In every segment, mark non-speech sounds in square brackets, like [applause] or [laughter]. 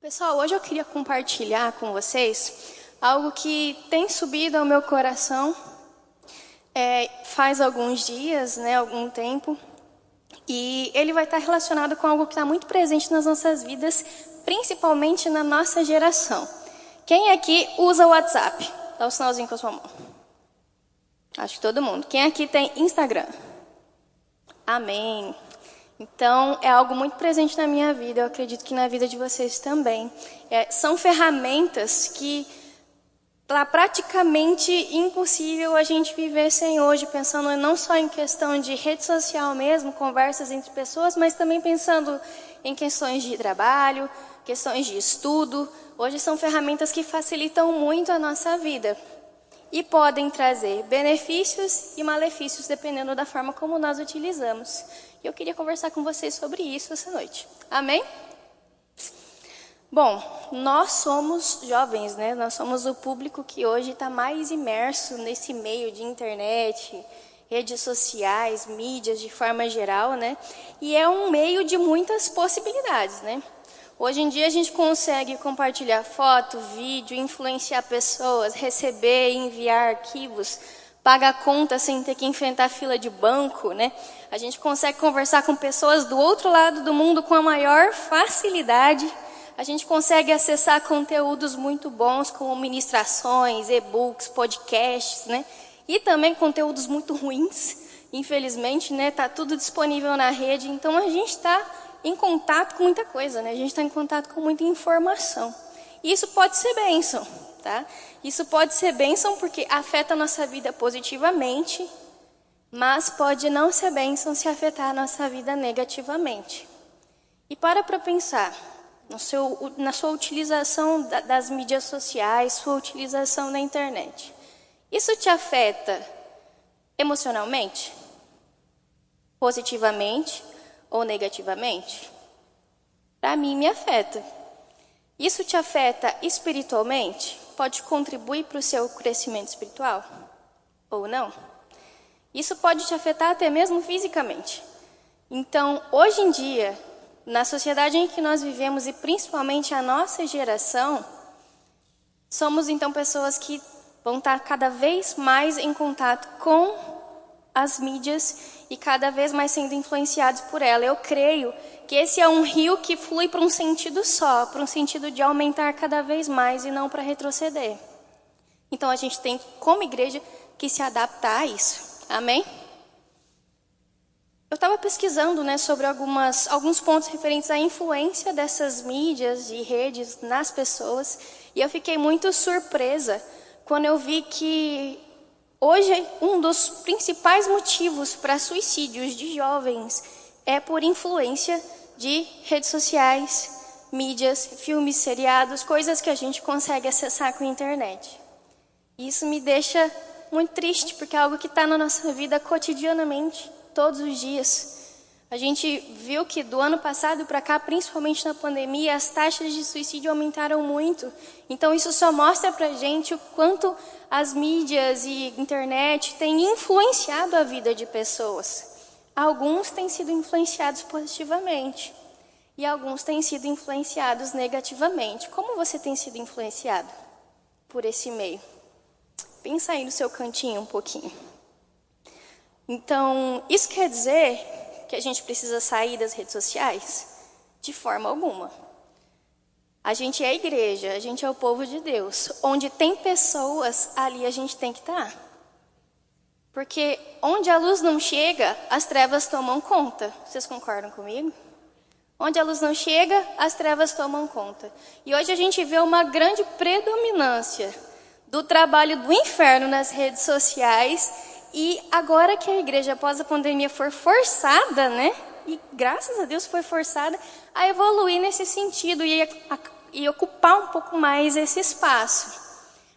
Pessoal, hoje eu queria compartilhar com vocês algo que tem subido ao meu coração é, faz alguns dias, né, algum tempo, e ele vai estar relacionado com algo que está muito presente nas nossas vidas, principalmente na nossa geração. Quem aqui usa o WhatsApp? Dá o um sinalzinho com a sua mão. Acho que todo mundo. Quem aqui tem Instagram? Amém. Então, é algo muito presente na minha vida, eu acredito que na vida de vocês também. É, são ferramentas que Tá praticamente impossível a gente viver sem hoje, pensando não só em questão de rede social mesmo, conversas entre pessoas, mas também pensando em questões de trabalho, questões de estudo. Hoje são ferramentas que facilitam muito a nossa vida e podem trazer benefícios e malefícios dependendo da forma como nós utilizamos. E eu queria conversar com vocês sobre isso essa noite. Amém? Bom, nós somos jovens, né? Nós somos o público que hoje está mais imerso nesse meio de internet, redes sociais, mídias de forma geral, né? E é um meio de muitas possibilidades, né? Hoje em dia a gente consegue compartilhar foto, vídeo, influenciar pessoas, receber e enviar arquivos, pagar conta sem ter que enfrentar fila de banco, né? A gente consegue conversar com pessoas do outro lado do mundo com a maior facilidade a gente consegue acessar conteúdos muito bons, como ministrações, e-books, podcasts, né? E também conteúdos muito ruins, infelizmente, né? Tá tudo disponível na rede, então a gente está em contato com muita coisa, né? A gente está em contato com muita informação. E isso pode ser bênção, tá? Isso pode ser bênção porque afeta a nossa vida positivamente, mas pode não ser bênção se afetar nossa vida negativamente. E para para pensar, seu, na sua utilização das mídias sociais, sua utilização da internet. Isso te afeta emocionalmente? Positivamente ou negativamente? Para mim, me afeta. Isso te afeta espiritualmente? Pode contribuir para o seu crescimento espiritual? Ou não? Isso pode te afetar até mesmo fisicamente. Então, hoje em dia, na sociedade em que nós vivemos e principalmente a nossa geração, somos então pessoas que vão estar cada vez mais em contato com as mídias e cada vez mais sendo influenciados por ela. Eu creio que esse é um rio que flui para um sentido só, para um sentido de aumentar cada vez mais e não para retroceder. Então a gente tem, como igreja, que se adaptar a isso. Amém? Eu estava pesquisando né, sobre algumas, alguns pontos referentes à influência dessas mídias e redes nas pessoas e eu fiquei muito surpresa quando eu vi que hoje um dos principais motivos para suicídios de jovens é por influência de redes sociais, mídias, filmes, seriados, coisas que a gente consegue acessar com a internet. Isso me deixa muito triste porque é algo que está na nossa vida cotidianamente todos os dias. A gente viu que do ano passado para cá, principalmente na pandemia, as taxas de suicídio aumentaram muito. Então isso só mostra para gente o quanto as mídias e internet têm influenciado a vida de pessoas. Alguns têm sido influenciados positivamente e alguns têm sido influenciados negativamente. Como você tem sido influenciado por esse meio? Pensa aí no seu cantinho um pouquinho. Então, isso quer dizer que a gente precisa sair das redes sociais? De forma alguma. A gente é a igreja, a gente é o povo de Deus. Onde tem pessoas, ali a gente tem que estar. Porque onde a luz não chega, as trevas tomam conta. Vocês concordam comigo? Onde a luz não chega, as trevas tomam conta. E hoje a gente vê uma grande predominância do trabalho do inferno nas redes sociais e agora que a igreja após a pandemia for forçada, né? E graças a Deus foi forçada a evoluir nesse sentido e, a, e ocupar um pouco mais esse espaço.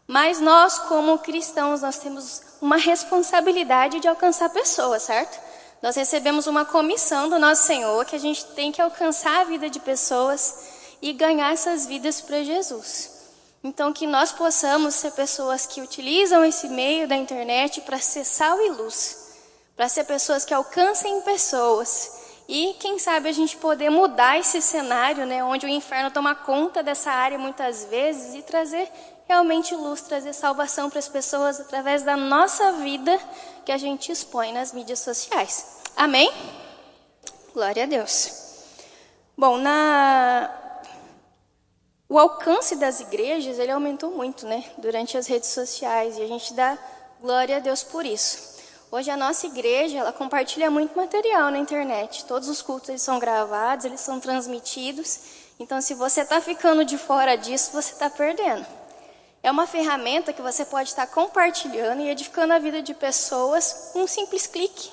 Mas nós, como cristãos, nós temos uma responsabilidade de alcançar pessoas, certo? Nós recebemos uma comissão do nosso Senhor que a gente tem que alcançar a vida de pessoas e ganhar essas vidas para Jesus. Então, que nós possamos ser pessoas que utilizam esse meio da internet para ser sal e luz, para ser pessoas que alcancem pessoas E quem sabe a gente poder mudar esse cenário, né, onde o inferno toma conta dessa área muitas vezes e trazer realmente luz, trazer salvação para as pessoas através da nossa vida que a gente expõe nas mídias sociais. Amém? Glória a Deus. Bom, na o alcance das igrejas, ele aumentou muito, né, durante as redes sociais, e a gente dá glória a Deus por isso. Hoje a nossa igreja, ela compartilha muito material na internet. Todos os cultos eles são gravados, eles são transmitidos. Então, se você está ficando de fora disso, você está perdendo. É uma ferramenta que você pode estar compartilhando e edificando a vida de pessoas com um simples clique.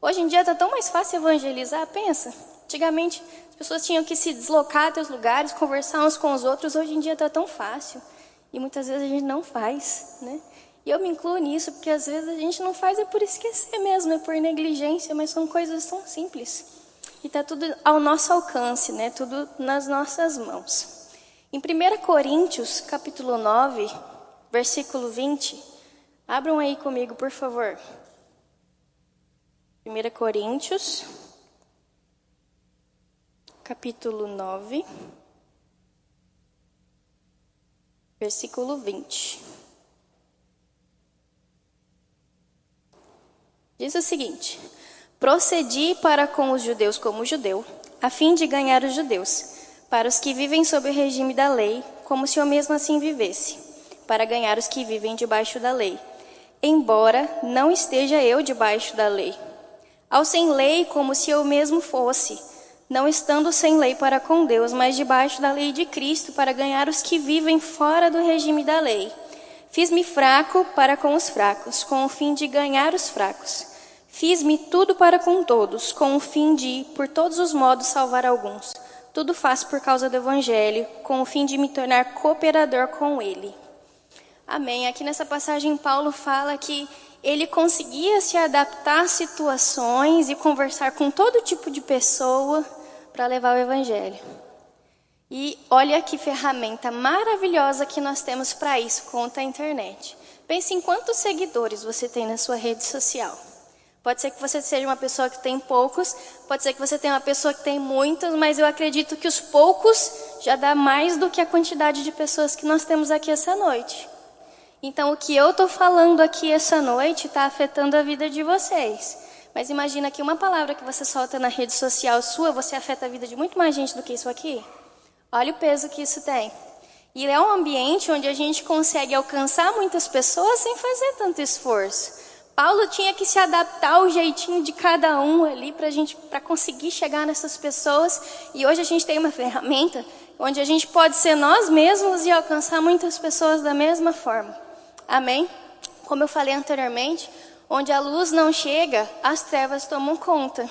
Hoje em dia está tão mais fácil evangelizar, pensa. Antigamente as pessoas tinham que se deslocar até os lugares, conversar uns com os outros. Hoje em dia está tão fácil. E muitas vezes a gente não faz, né? E eu me incluo nisso, porque às vezes a gente não faz é por esquecer mesmo, é por negligência, mas são coisas tão simples. E está tudo ao nosso alcance, né? Tudo nas nossas mãos. Em 1 Coríntios, capítulo 9, versículo 20, abram aí comigo, por favor. 1 Coríntios, capítulo 9, versículo 20. Diz o seguinte: Procedi para com os judeus como judeu, a fim de ganhar os judeus, para os que vivem sob o regime da lei, como se eu mesmo assim vivesse, para ganhar os que vivem debaixo da lei, embora não esteja eu debaixo da lei. Ao sem lei, como se eu mesmo fosse, não estando sem lei para com Deus, mas debaixo da lei de Cristo, para ganhar os que vivem fora do regime da lei Fiz-me fraco para com os fracos, com o fim de ganhar os fracos. Fiz-me tudo para com todos, com o fim de, por todos os modos, salvar alguns. Tudo faço por causa do Evangelho, com o fim de me tornar cooperador com ele. Amém. Aqui nessa passagem, Paulo fala que ele conseguia se adaptar a situações e conversar com todo tipo de pessoa para levar o Evangelho. E olha que ferramenta maravilhosa que nós temos para isso, conta a internet. Pense em quantos seguidores você tem na sua rede social. Pode ser que você seja uma pessoa que tem poucos, pode ser que você tenha uma pessoa que tem muitos, mas eu acredito que os poucos já dá mais do que a quantidade de pessoas que nós temos aqui essa noite. Então, o que eu estou falando aqui essa noite está afetando a vida de vocês. Mas imagina que uma palavra que você solta na rede social sua, você afeta a vida de muito mais gente do que isso aqui. Olha o peso que isso tem. E é um ambiente onde a gente consegue alcançar muitas pessoas sem fazer tanto esforço. Paulo tinha que se adaptar ao jeitinho de cada um ali para gente, para conseguir chegar nessas pessoas. E hoje a gente tem uma [laughs] ferramenta onde a gente pode ser nós mesmos e alcançar muitas pessoas da mesma forma. Amém? Como eu falei anteriormente, onde a luz não chega, as trevas tomam conta.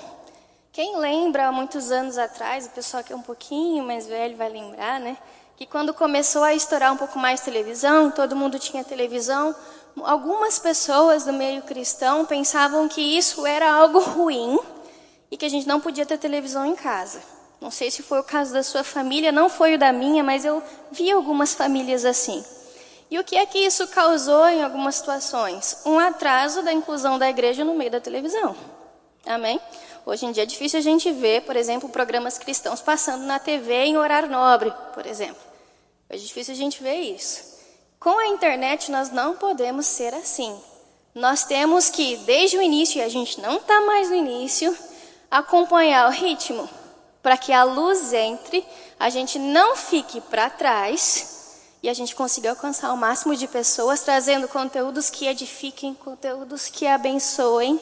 Quem lembra há muitos anos atrás, o pessoal que é um pouquinho mais velho vai lembrar, né? Que quando começou a estourar um pouco mais televisão, todo mundo tinha televisão, algumas pessoas do meio cristão pensavam que isso era algo ruim e que a gente não podia ter televisão em casa. Não sei se foi o caso da sua família, não foi o da minha, mas eu vi algumas famílias assim. E o que é que isso causou em algumas situações? Um atraso da inclusão da igreja no meio da televisão. Amém? Hoje em dia é difícil a gente ver, por exemplo, programas cristãos passando na TV em horário nobre, por exemplo. É difícil a gente ver isso. Com a internet nós não podemos ser assim. Nós temos que, desde o início, e a gente não está mais no início, acompanhar o ritmo, para que a luz entre, a gente não fique para trás e a gente consiga alcançar o máximo de pessoas, trazendo conteúdos que edifiquem, conteúdos que abençoem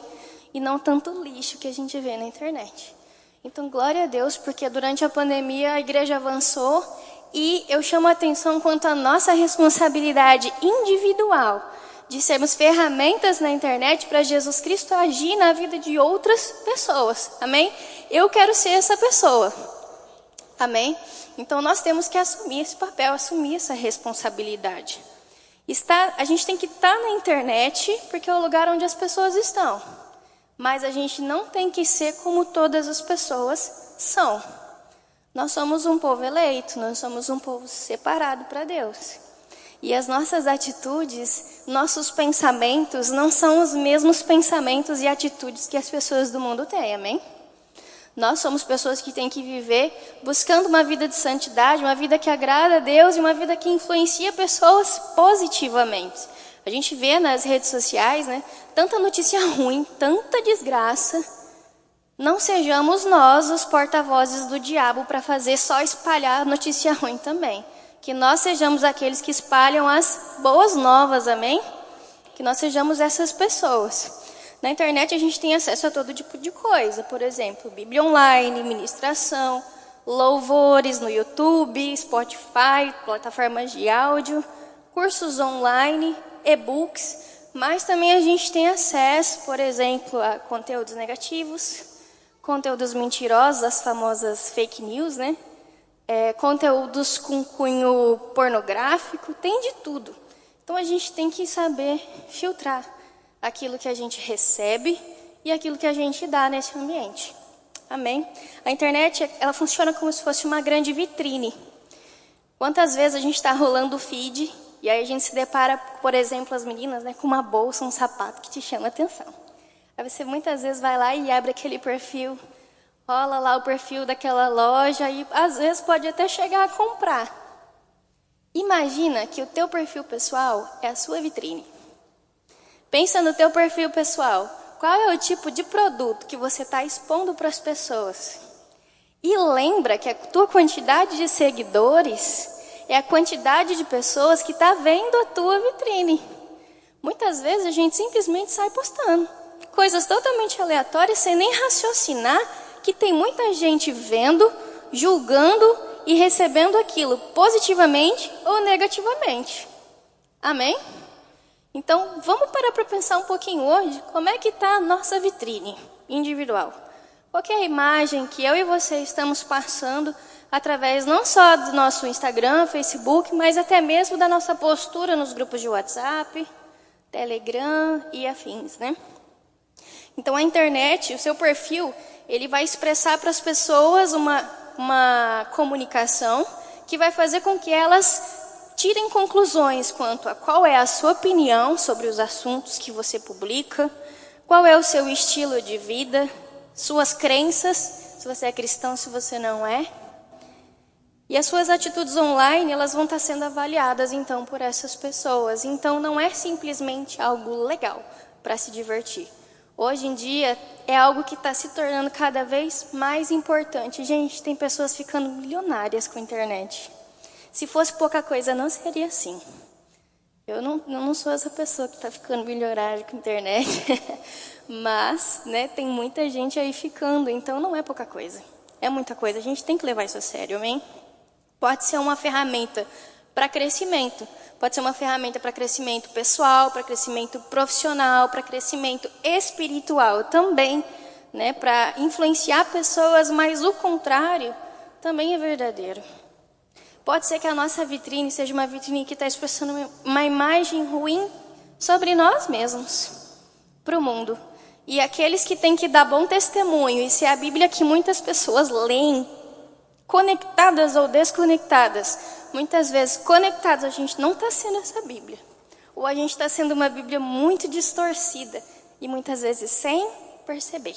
e não tanto lixo que a gente vê na internet. Então, glória a Deus, porque durante a pandemia a igreja avançou e eu chamo a atenção quanto à nossa responsabilidade individual de sermos ferramentas na internet para Jesus Cristo agir na vida de outras pessoas. Amém? Eu quero ser essa pessoa. Amém? Então nós temos que assumir esse papel, assumir essa responsabilidade. Está, a gente tem que estar na internet porque é o lugar onde as pessoas estão. Mas a gente não tem que ser como todas as pessoas são. Nós somos um povo eleito, nós somos um povo separado para Deus. E as nossas atitudes, nossos pensamentos não são os mesmos pensamentos e atitudes que as pessoas do mundo têm, amém? Nós somos pessoas que têm que viver buscando uma vida de santidade, uma vida que agrada a Deus e uma vida que influencia pessoas positivamente. A gente vê nas redes sociais, né, tanta notícia [laughs] ruim, tanta desgraça. Não sejamos nós os porta-vozes do diabo para fazer só espalhar notícia ruim também. Que nós sejamos aqueles que espalham as boas novas, amém? Que nós sejamos essas pessoas. Na internet a gente tem acesso a todo tipo de coisa, por exemplo, Bíblia online, ministração, louvores no YouTube, Spotify, plataformas de áudio, cursos online, e-books, mas também a gente tem acesso, por exemplo, a conteúdos negativos, conteúdos mentirosos, as famosas fake news, né? É, conteúdos com cunho pornográfico, tem de tudo. Então a gente tem que saber filtrar aquilo que a gente recebe e aquilo que a gente dá nesse ambiente. Amém? A internet, ela funciona como se fosse uma grande vitrine. Quantas vezes a gente está rolando o feed e aí a gente se depara, por exemplo, as meninas, né, com uma bolsa, um sapato que te chama a atenção. Aí você muitas vezes vai lá e abre aquele perfil, rola lá o perfil daquela loja e às vezes pode até chegar a comprar. Imagina que o teu perfil pessoal é a sua vitrine. Pensa no teu perfil pessoal. Qual é o tipo de produto que você está expondo para as pessoas? E lembra que a tua quantidade de seguidores é a quantidade de pessoas que está vendo a tua vitrine. Muitas vezes a gente simplesmente sai postando coisas totalmente aleatórias sem nem raciocinar que tem muita gente vendo, julgando e recebendo aquilo positivamente ou negativamente. Amém? Então, vamos parar para pensar um pouquinho hoje como é que está a nossa vitrine individual. Qual é a imagem que eu e você estamos passando através não só do nosso Instagram, Facebook, mas até mesmo da nossa postura nos grupos de WhatsApp, Telegram e afins, né? Então, a internet, o seu perfil, ele vai expressar para as pessoas uma, uma comunicação que vai fazer com que elas tirem conclusões quanto a qual é a sua opinião sobre os assuntos que você publica, qual é o seu estilo de vida, suas crenças, se você é cristão, se você não é. E as suas atitudes online, elas vão estar sendo avaliadas então por essas pessoas. Então não é simplesmente algo legal para se divertir. Hoje em dia é algo que está se tornando cada vez mais importante. Gente, tem pessoas ficando milionárias com a internet. Se fosse pouca coisa, não seria assim. Eu não, não sou essa pessoa que está ficando milionária com a internet, [laughs] mas né, tem muita gente aí ficando, então não é pouca coisa. É muita coisa, a gente tem que levar isso a sério, amém? Pode ser uma ferramenta para crescimento, pode ser uma ferramenta para crescimento pessoal, para crescimento profissional, para crescimento espiritual também, né, para influenciar pessoas, mas o contrário também é verdadeiro. Pode ser que a nossa vitrine seja uma vitrine que está expressando uma imagem ruim sobre nós mesmos, para o mundo. E aqueles que têm que dar bom testemunho, e se é a Bíblia que muitas pessoas leem, conectadas ou desconectadas, muitas vezes conectadas, a gente não está sendo essa Bíblia. Ou a gente está sendo uma Bíblia muito distorcida, e muitas vezes sem perceber.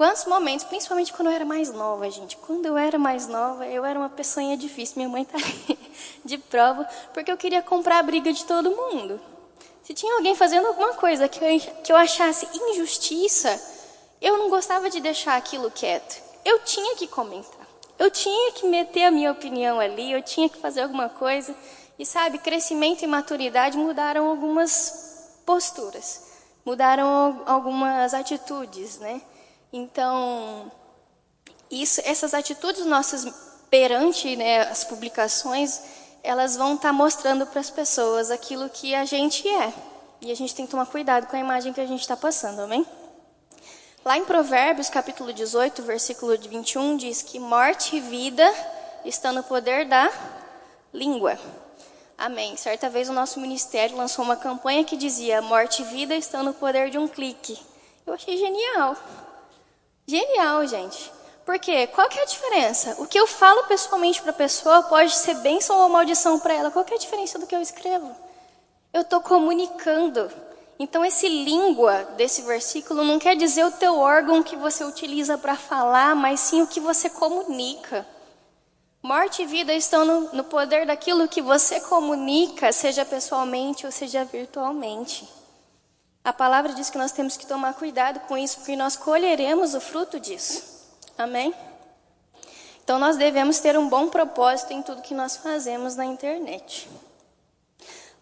Quantos momentos, principalmente quando eu era mais nova, gente. Quando eu era mais nova, eu era uma pessoinha difícil. Minha mãe tá [laughs] de prova, porque eu queria comprar a briga de todo mundo. Se tinha alguém fazendo alguma coisa que eu, que eu achasse injustiça, eu não gostava de deixar aquilo quieto. Eu tinha que comentar. Eu tinha que meter a minha opinião ali, eu tinha que fazer alguma coisa. E sabe, crescimento e maturidade mudaram algumas posturas, mudaram algumas atitudes, né? Então, isso, essas atitudes nossas perante né, as publicações, elas vão estar tá mostrando para as pessoas aquilo que a gente é. E a gente tem que tomar cuidado com a imagem que a gente está passando, amém? Lá em Provérbios, capítulo 18, versículo 21, diz que morte e vida estão no poder da língua. Amém. Certa vez o nosso ministério lançou uma campanha que dizia: Morte e vida estão no poder de um clique. Eu achei genial. Genial, gente. Porque qual que é a diferença? O que eu falo pessoalmente para a pessoa pode ser bênção ou maldição para ela. Qual que é a diferença do que eu escrevo? Eu estou comunicando. Então, esse língua desse versículo não quer dizer o teu órgão que você utiliza para falar, mas sim o que você comunica. Morte e vida estão no, no poder daquilo que você comunica, seja pessoalmente ou seja virtualmente. A palavra diz que nós temos que tomar cuidado com isso, porque nós colheremos o fruto disso. Amém? Então nós devemos ter um bom propósito em tudo que nós fazemos na internet.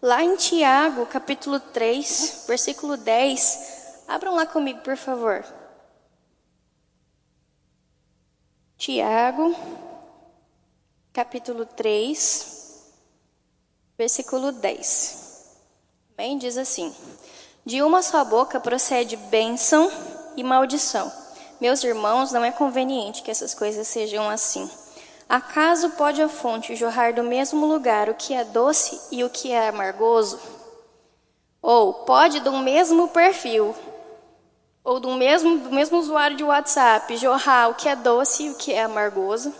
Lá em Tiago, capítulo 3, versículo 10, abram lá comigo, por favor. Tiago, capítulo 3, versículo 10. Bem, diz assim: De uma só boca procede bênção e maldição. Meus irmãos, não é conveniente que essas coisas sejam assim. Acaso pode a fonte jorrar do mesmo lugar o que é doce e o que é amargoso? Ou pode do mesmo perfil, ou do mesmo, do mesmo usuário de WhatsApp, jorrar o que é doce e o que é amargoso?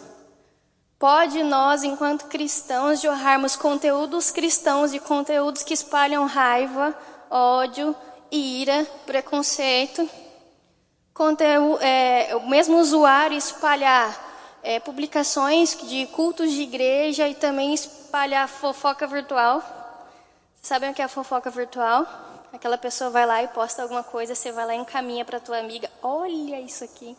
Pode nós, enquanto cristãos, jorrarmos conteúdos cristãos e conteúdos que espalham raiva, ódio, ira, preconceito? Conteúdo, é, o mesmo usuário espalhar é, publicações de cultos de igreja e também espalhar fofoca virtual. Sabem o que é fofoca virtual? Aquela pessoa vai lá e posta alguma coisa, você vai lá e encaminha para tua amiga. Olha isso aqui.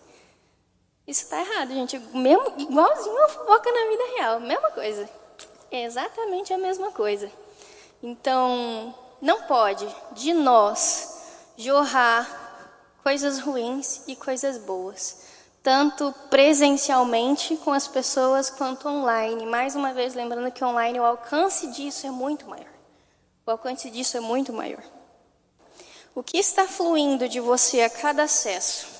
Isso está errado, gente. Mesmo, igualzinho uma fofoca na vida real, mesma coisa. É exatamente a mesma coisa. Então, não pode de nós jorrar coisas ruins e coisas boas, tanto presencialmente com as pessoas quanto online. Mais uma vez, lembrando que online o alcance disso é muito maior. O alcance disso é muito maior. O que está fluindo de você a cada acesso?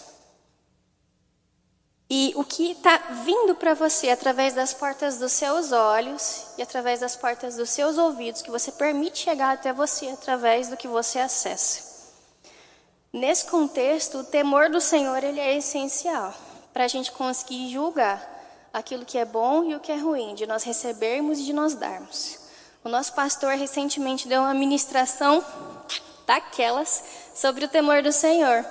E o que está vindo para você através das portas dos seus olhos e através das portas dos seus ouvidos, que você permite chegar até você através do que você acessa. Nesse contexto, o temor do Senhor ele é essencial para a gente conseguir julgar aquilo que é bom e o que é ruim, de nós recebermos e de nós darmos. O nosso pastor recentemente deu uma ministração daquelas sobre o temor do Senhor.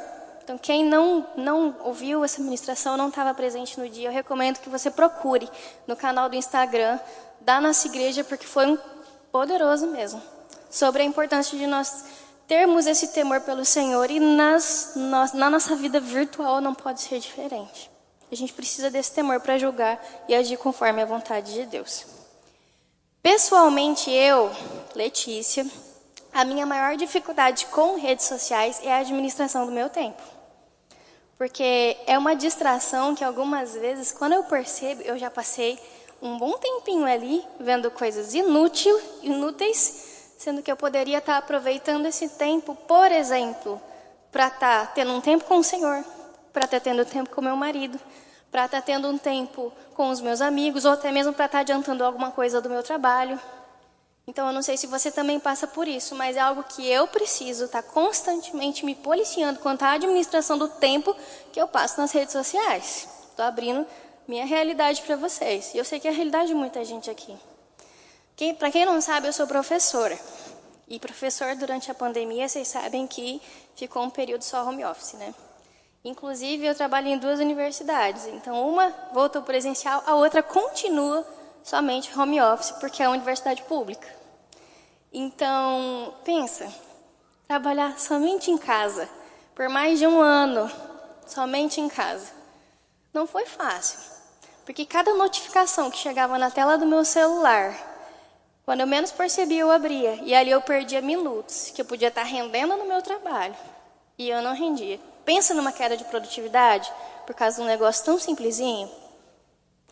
Então, quem não, não ouviu essa ministração, não estava presente no dia, eu recomendo que você procure no canal do Instagram da nossa igreja, porque foi um poderoso mesmo. Sobre a importância de nós termos esse temor pelo Senhor e nas, nós, na nossa vida virtual não pode ser diferente. A gente precisa desse temor para julgar e agir conforme a vontade de Deus. Pessoalmente, eu, Letícia, a minha maior dificuldade com redes sociais é a administração do meu tempo. Porque é uma distração que algumas vezes, quando eu percebo, eu já passei um bom tempinho ali vendo coisas inútil, inúteis, sendo que eu poderia estar aproveitando esse tempo, por exemplo, para estar tendo um tempo com o Senhor, para estar tendo tempo com meu marido, para estar tendo um tempo com os meus amigos, ou até mesmo para estar adiantando alguma coisa do meu trabalho. Então, eu não sei se você também passa por isso, mas é algo que eu preciso estar tá constantemente me policiando quanto à administração do tempo que eu passo nas redes sociais. Estou abrindo minha realidade para vocês. E eu sei que é a realidade de muita gente aqui. Quem, para quem não sabe, eu sou professora. E professor, durante a pandemia, vocês sabem que ficou um período só home office, né? Inclusive, eu trabalho em duas universidades. Então, uma voltou presencial, a outra continua somente home office, porque é uma universidade pública. Então, pensa, trabalhar somente em casa, por mais de um ano, somente em casa. Não foi fácil, porque cada notificação que chegava na tela do meu celular, quando eu menos percebia, eu abria, e ali eu perdia minutos, que eu podia estar rendendo no meu trabalho, e eu não rendia. Pensa numa queda de produtividade, por causa de um negócio tão simplesinho.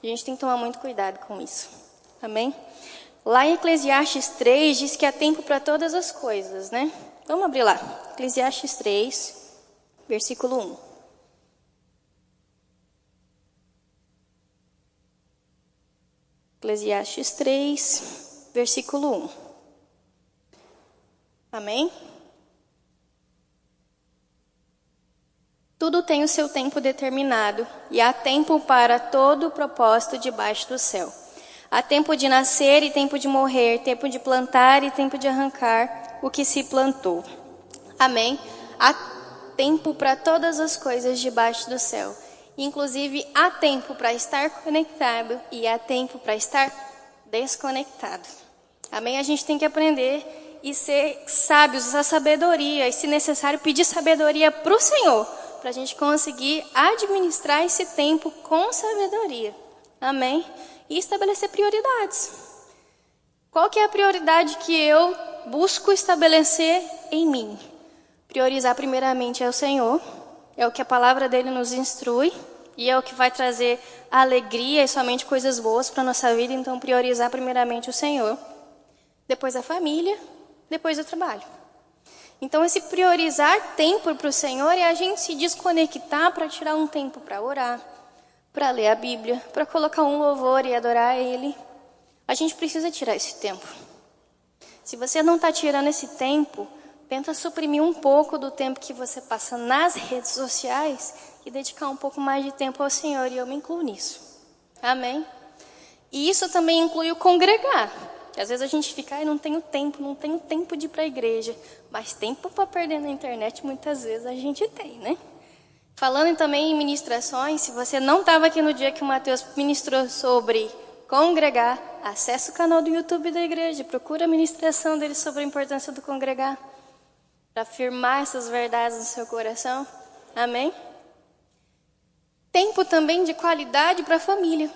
A gente tem que tomar muito cuidado com isso. Amém? Lá em Eclesiastes 3 diz que há tempo para todas as coisas, né? Vamos abrir lá. Eclesiastes 3, versículo 1. Eclesiastes 3, versículo 1. Amém? Tudo tem o seu tempo determinado, e há tempo para todo o propósito debaixo do céu. Há tempo de nascer e tempo de morrer, tempo de plantar e tempo de arrancar o que se plantou. Amém? Há tempo para todas as coisas debaixo do céu. Inclusive, há tempo para estar conectado e há tempo para estar desconectado. Amém? A gente tem que aprender e ser sábios, usar sabedoria, e se necessário, pedir sabedoria para o Senhor, para a gente conseguir administrar esse tempo com sabedoria. Amém? E estabelecer prioridades. Qual que é a prioridade que eu busco estabelecer em mim? Priorizar primeiramente é o Senhor, é o que a palavra dele nos instrui e é o que vai trazer alegria e somente coisas boas para nossa vida. Então, priorizar primeiramente o Senhor, depois a família, depois o trabalho. Então, esse priorizar tempo para o Senhor é a gente se desconectar para tirar um tempo para orar, para ler a Bíblia, para colocar um louvor e adorar Ele. A gente precisa tirar esse tempo. Se você não está tirando esse tempo, tenta suprimir um pouco do tempo que você passa nas redes sociais e dedicar um pouco mais de tempo ao Senhor, e eu me incluo nisso. Amém? E isso também inclui o congregar. Às vezes a gente fica, ah, não tenho tempo, não tenho tempo de ir para a igreja. Mas tempo para perder na internet muitas vezes a gente tem, né? Falando também em ministrações, se você não estava aqui no dia que o Mateus ministrou sobre congregar, acesse o canal do YouTube da igreja, procura a ministração dele sobre a importância do congregar, para afirmar essas verdades no seu coração. Amém? Tempo também de qualidade para a família.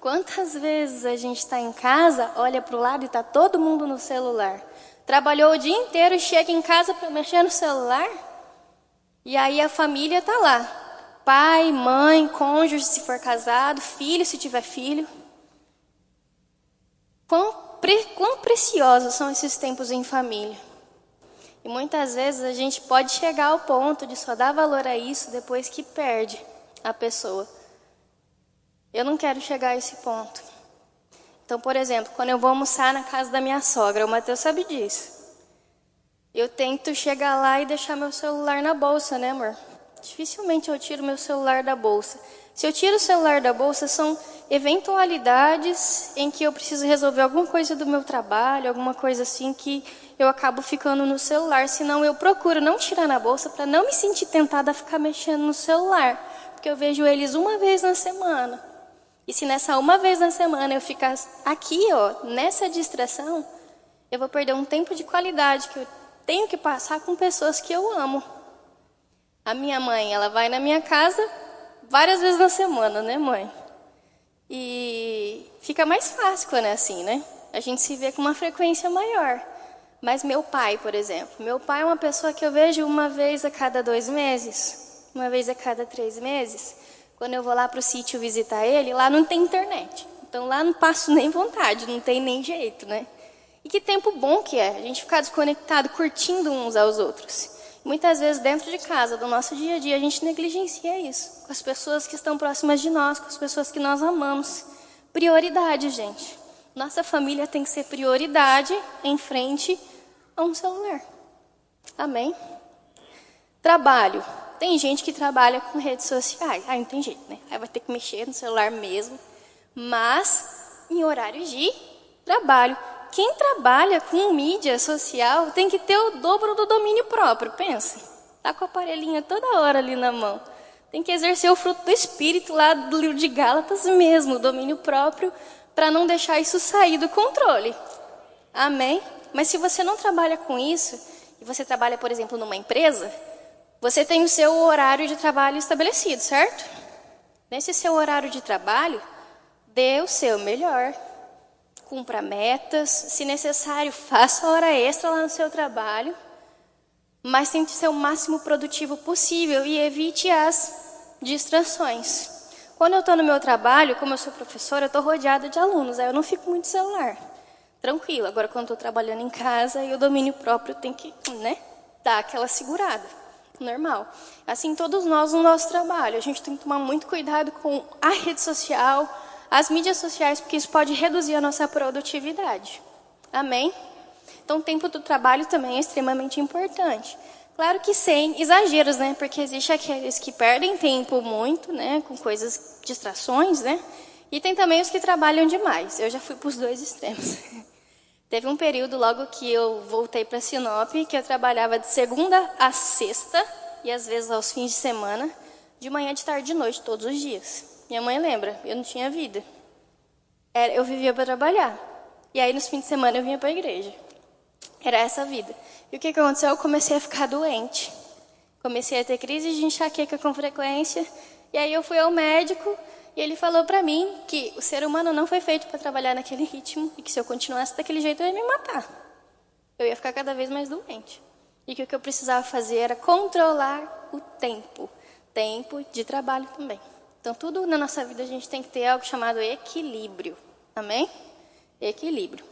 Quantas vezes a gente está em casa, olha para o lado e está todo mundo no celular? Trabalhou o dia inteiro e chega em casa para mexer no celular? E aí a família está lá. Pai, mãe, cônjuge se for casado, filho se tiver filho. Quão, pre, quão preciosos são esses tempos em família? E muitas vezes a gente pode chegar ao ponto de só dar valor a isso depois que perde a pessoa. Eu não quero chegar a esse ponto. Então, por exemplo, quando eu vou almoçar na casa da minha sogra, o Matheus sabe disso. Eu tento chegar lá e deixar meu celular na bolsa, né, amor? Dificilmente eu tiro meu celular da bolsa. Se eu tiro o celular da bolsa, são eventualidades em que eu preciso resolver alguma coisa do meu trabalho, alguma coisa assim que eu acabo ficando no celular. Senão eu procuro não tirar na bolsa para não me sentir tentada a ficar mexendo no celular porque eu vejo eles uma vez na semana. E se nessa uma vez na semana eu ficar aqui, ó, nessa distração, eu vou perder um tempo de qualidade que eu tenho que passar com pessoas que eu amo. A minha mãe, ela vai na minha casa várias vezes na semana, né, mãe? E fica mais fácil quando é assim, né? A gente se vê com uma frequência maior. Mas meu pai, por exemplo, meu pai é uma pessoa que eu vejo uma vez a cada dois meses uma vez a cada três meses, quando eu vou lá para o sítio visitar ele, lá não tem internet. Então lá não passo [laughs] nem vontade, não tem nem jeito, né? E que tempo bom que é a gente ficar desconectado, curtindo uns aos outros. Muitas vezes dentro de casa, do nosso dia a dia, a gente negligencia isso. Com as pessoas que estão próximas de nós, com as pessoas que nós amamos. Prioridade, gente. Nossa família tem que ser prioridade em frente a um celular. Amém? Trabalho. Tem gente que trabalha com redes sociais. Ah, não tem jeito, né? Aí vai ter que mexer no celular mesmo. Mas em horários de trabalho. Quem trabalha com mídia social tem que ter o dobro do domínio próprio, pensa. Tá com o aparelhinho toda hora ali na mão. Tem que exercer o fruto do espírito lá do livro de Gálatas mesmo, o domínio próprio, para não deixar isso sair do controle. Amém? Mas se você não trabalha com isso, e você trabalha, por exemplo, numa empresa, você tem o seu horário de trabalho estabelecido, certo? Nesse seu horário de trabalho, dê o seu melhor. Cumpra metas, se necessário, [laughs] faça hora extra lá no seu trabalho, mas tente ser o máximo produtivo possível e evite as distrações. Quando eu estou no meu trabalho, como eu sou professora, eu estou rodeada de alunos, aí eu não fico muito celular. Tranquilo. Agora, quando estou trabalhando em casa, e o domínio próprio tem que né, dar aquela segurada normal. Assim, todos nós no nosso trabalho, a gente tem que tomar muito cuidado com a rede social, as mídias sociais, porque isso pode reduzir a nossa produtividade. Amém? Então, o tempo do trabalho também é extremamente importante. Claro que sem exageros, né? Porque existe aqueles que perdem tempo muito, né? Com coisas, distrações, né? E tem também os que trabalham demais. Eu já fui para os dois extremos. [laughs] Teve um período logo que eu voltei para Sinop, que eu trabalhava de segunda a sexta e às vezes aos fins de semana, de manhã, de tarde, de noite, todos os dias. Minha mãe lembra, eu não tinha vida. eu vivia para trabalhar. E aí nos fins de semana eu vinha para a igreja. Era essa a vida. E o que, que aconteceu? Eu comecei a ficar doente. Comecei a ter crise de enxaqueca com frequência. E aí eu fui ao médico e ele falou para mim que o ser humano não foi feito para trabalhar naquele ritmo e que se eu continuasse daquele jeito eu ia me matar. Eu ia ficar cada vez mais doente. E que o que eu precisava fazer era controlar o tempo. Tempo de trabalho também. Então, tudo na nossa vida a gente tem que ter algo chamado equilíbrio. Amém? Equilíbrio.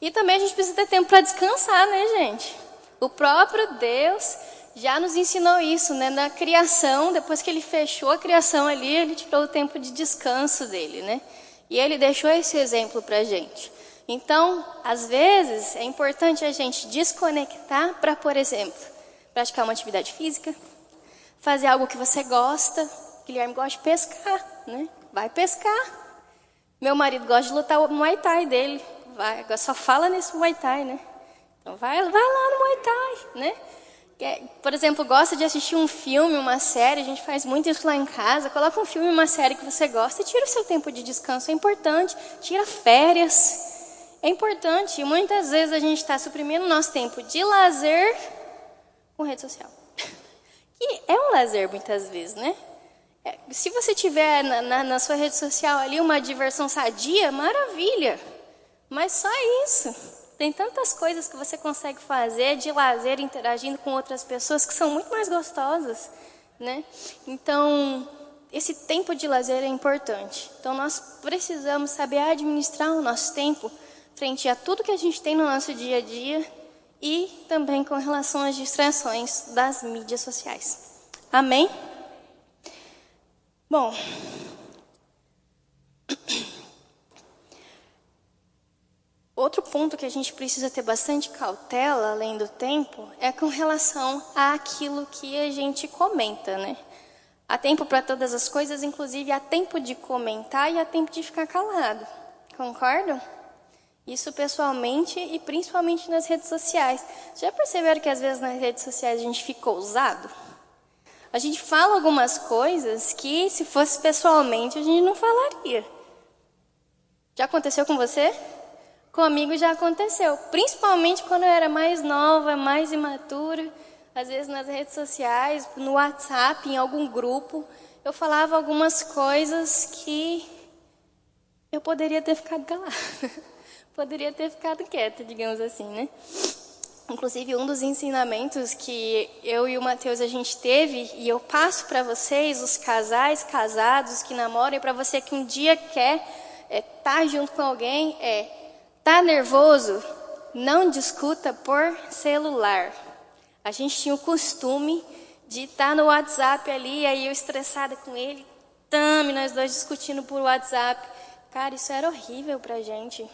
E também a gente precisa ter tempo para descansar, né, gente? O próprio Deus já nos ensinou isso, né? Na criação, depois que ele fechou a criação ali, ele tirou o tempo de descanso dele, né? E ele deixou esse exemplo para a gente. Então, às vezes, é importante a gente desconectar para, por exemplo, praticar uma atividade física, fazer algo que você gosta. Guilherme gosta de pescar, né? Vai pescar. Meu marido gosta de lutar o Muay Thai dele. Vai, só fala nesse Muay Thai, né? Então vai, vai lá no Muay Thai, né? por exemplo, gosta de assistir um filme, uma série, a gente faz muito isso lá em casa. Coloca um filme, uma série que você gosta e tira o seu tempo de descanso. É importante. Tira férias. É importante. E muitas vezes a gente está suprimindo o nosso tempo de lazer com rede social. [laughs] Que é um lazer muitas vezes, né? É, se você tiver na, na, na sua rede social ali uma diversão sadia, maravilha. Mas só isso. Tem tantas coisas que você consegue fazer de lazer interagindo com outras pessoas que são muito mais gostosas, né? Então, esse tempo de lazer é importante. Então, nós precisamos saber administrar o nosso tempo frente a tudo que a gente tem no nosso dia a dia e também com relação às distrações das mídias sociais. Amém? Bom, Outro ponto que a gente precisa ter bastante cautela, além do tempo, é com relação àquilo que a gente comenta, né? Há tempo para todas as coisas, inclusive há tempo de comentar e há tempo de ficar calado. Concordam? Isso pessoalmente e principalmente nas redes sociais. Já perceberam que às vezes nas redes sociais a gente fica ousado? A gente fala algumas coisas que, se fosse pessoalmente, a gente não falaria. Já aconteceu com você? Comigo já aconteceu, principalmente quando eu era mais nova, mais imatura, às vezes nas redes sociais, no WhatsApp, em algum grupo, eu falava algumas coisas que eu poderia ter ficado calada. [laughs] poderia ter ficado quieta, digamos assim, né? Inclusive, um dos ensinamentos que eu e o Mateus a gente teve, e eu passo para vocês, os casais casados que namoram, para você que um dia quer estar é, tá junto com alguém, é Tá nervoso? Não discuta por celular. A gente tinha o costume de estar tá no WhatsApp ali, aí eu estressada com ele, tame, nós dois discutindo por WhatsApp. Cara, isso era horrível pra gente.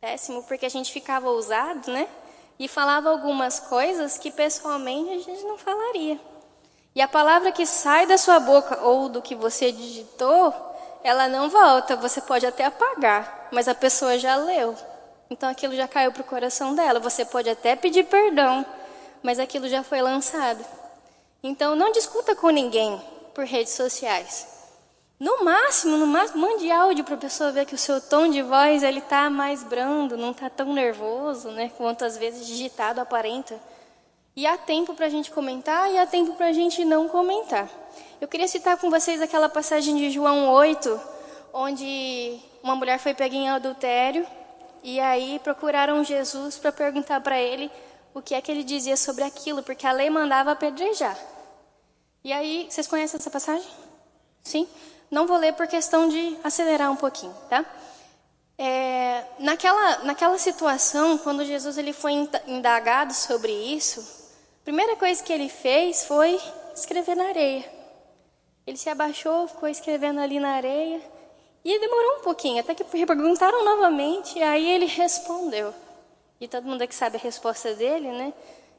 Péssimo, porque a gente ficava ousado, né? E falava algumas coisas que pessoalmente a gente não falaria. E a palavra que sai da sua boca ou do que você digitou, ela não volta. Você pode até apagar, mas a pessoa já leu. Então aquilo já caiu para o coração dela. Você pode até pedir perdão, mas aquilo já foi lançado. Então não discuta com ninguém por redes sociais. No máximo, no máximo, mande áudio para a pessoa ver que o seu tom de voz ele está mais brando, não está tão nervoso, né? Quanto às vezes digitado aparenta. E há tempo para a gente comentar e há tempo para a gente não comentar. Eu queria citar com vocês aquela passagem de João 8, onde uma mulher foi pega em adultério e aí procuraram Jesus para perguntar para ele o que é que ele dizia sobre aquilo, porque a lei mandava apedrejar. E aí, vocês conhecem essa passagem? Sim? Não vou ler por questão de acelerar um pouquinho, tá? É, naquela, naquela situação, quando Jesus ele foi indagado sobre isso, a primeira coisa que ele fez foi escrever na areia. Ele se abaixou, ficou escrevendo ali na areia. E demorou um pouquinho, até que perguntaram novamente, e aí ele respondeu. E todo mundo aqui sabe a resposta dele, né?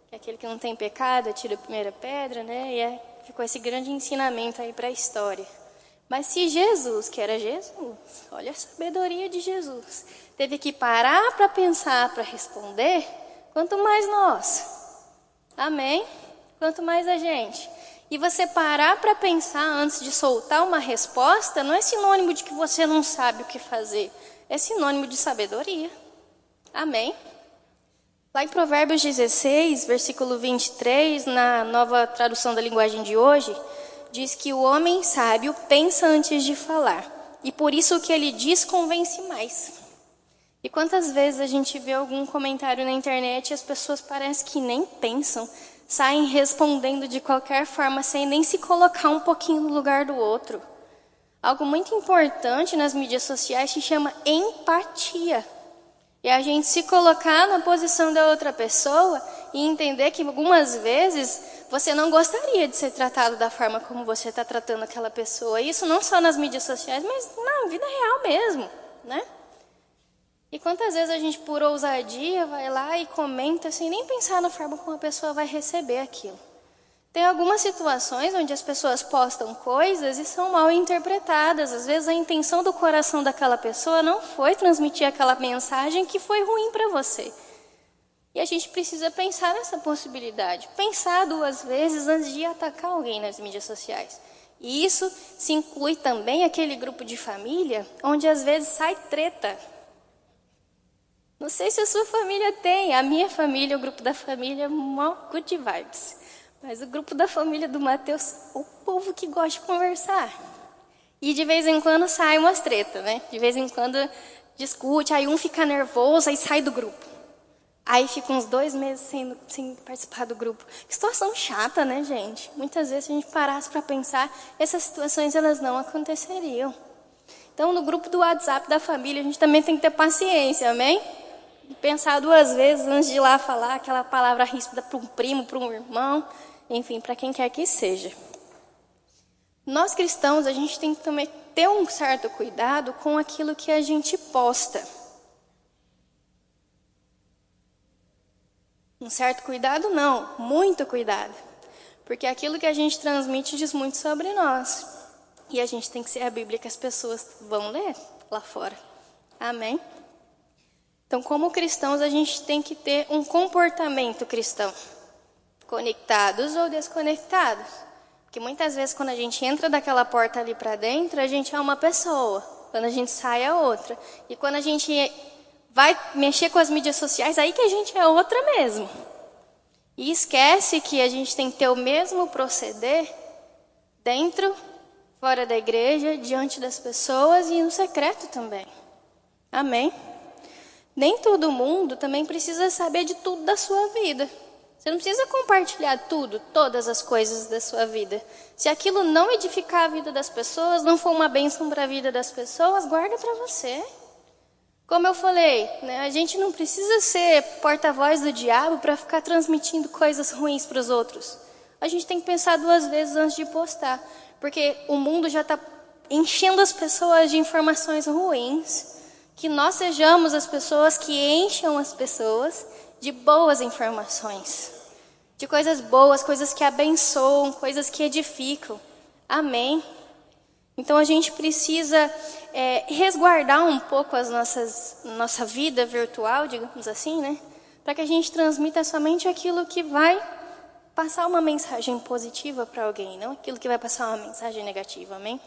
Que é aquele que não tem pecado, atira a primeira pedra, né? E é, ficou esse grande ensinamento aí para a história. Mas se Jesus, que era Jesus, olha a sabedoria de Jesus, teve que parar para pensar, para responder, quanto mais nós. Amém? Quanto mais a gente. E você parar para pensar antes de soltar uma resposta não é sinônimo de que você não sabe o que fazer, é sinônimo de sabedoria. Amém? Lá em Provérbios 16, versículo 23, na nova tradução da linguagem de hoje, diz que o homem sábio pensa antes de falar, e por isso o que ele diz convence mais. E quantas vezes a gente vê algum comentário na internet e as pessoas parecem que nem pensam, saem respondendo de qualquer forma sem nem se colocar um pouquinho no lugar do outro. Algo muito importante nas mídias sociais se chama empatia. É a gente se colocar na posição da outra pessoa e entender que algumas vezes você não gostaria de ser tratado da forma como você está tratando aquela pessoa. Isso não só nas mídias sociais, mas na vida real mesmo, né? E quantas vezes a gente, por ousadia, vai lá e comenta sem nem pensar na forma como a pessoa vai receber aquilo. Tem algumas situações onde as pessoas postam coisas e são mal interpretadas. Às vezes a intenção do coração daquela pessoa não foi transmitir aquela mensagem que foi ruim para você. E a gente precisa pensar nessa possibilidade. Pensar duas vezes antes de atacar alguém nas mídias sociais. E isso se inclui também aquele grupo de família onde às vezes sai treta não sei se a sua família tem. A minha família, o grupo da família, mó good vibes. Mas o grupo da família do Mateus, o povo que gosta de conversar. E de vez em quando sai umas tretas, né? De vez em quando discute, aí um fica nervoso, aí sai do grupo. Aí fica uns dois meses sem, sem participar do grupo. Que situação chata, né, gente? Muitas vezes, se a gente parasse para pensar, essas situações elas não aconteceriam. Então, no grupo do WhatsApp da família, a gente também tem que ter paciência, amém? pensar duas vezes antes de ir lá falar aquela palavra ríspida para um primo, para um irmão, enfim, para quem quer que seja. Nós cristãos, a gente tem que também ter um certo cuidado com aquilo que a gente posta. Um certo cuidado, não, muito cuidado. Porque aquilo que a gente transmite diz muito sobre nós. E a gente tem que ser a Bíblia que as pessoas vão ler lá fora. Amém? Então, como cristãos, a gente tem que ter um comportamento cristão, conectados ou desconectados. Porque muitas vezes, quando a gente entra daquela porta ali para dentro, a gente é uma pessoa, quando a gente sai, é outra. E quando a gente vai mexer com as mídias sociais, aí que a gente é outra mesmo. E esquece que a gente tem que ter o mesmo proceder dentro, fora da igreja, diante das pessoas e no secreto também. Amém? Nem todo mundo também precisa saber de tudo da sua vida. Você não precisa compartilhar tudo, todas as coisas da sua vida. Se aquilo não edificar a vida das pessoas, não for uma bênção para a vida das pessoas, guarda para você. Como eu falei, né, a gente não precisa ser porta-voz do diabo para ficar transmitindo coisas ruins para os outros. A gente tem que pensar duas vezes antes de postar, porque o mundo já está enchendo as pessoas de informações ruins que nós sejamos as pessoas que encham as pessoas de boas informações, de coisas boas, coisas que abençoam, coisas que edificam. Amém? Então a gente precisa é, resguardar um pouco as nossas nossa vida virtual, digamos assim, né? Para que a gente transmita somente aquilo que vai passar uma mensagem positiva para alguém, não aquilo que vai passar uma mensagem negativa. Amém?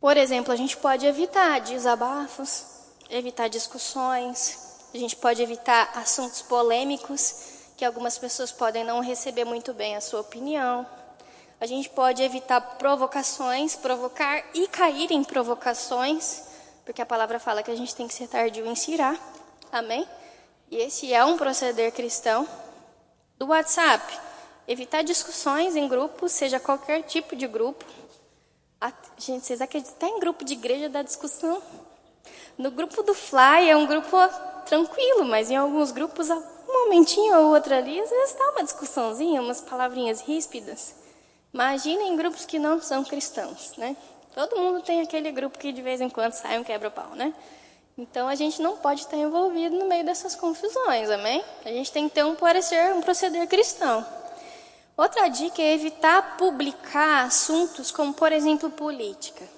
Por exemplo, a gente pode evitar desabafos, evitar discussões, a gente pode evitar assuntos polêmicos que algumas pessoas podem não receber muito bem a sua opinião. A gente pode evitar provocações, provocar e cair em provocações, porque a palavra fala que a gente tem que ser tardio em cirar. Amém? E esse é um proceder cristão. Do WhatsApp, evitar discussões em grupos, seja qualquer tipo de grupo. A, gente, vocês acreditam em grupo de igreja da discussão? No grupo do Fly é um grupo tranquilo, mas em alguns grupos, um momentinho ou outro ali, às vezes dá uma discussãozinha, umas palavrinhas ríspidas. Imagina em grupos que não são cristãos, né? Todo mundo tem aquele grupo que de vez em quando sai um quebra-pau, né? Então a gente não pode estar envolvido no meio dessas confusões, amém? A gente tem que ter um parecer, um proceder cristão. Outra dica é evitar publicar assuntos como, por exemplo, política.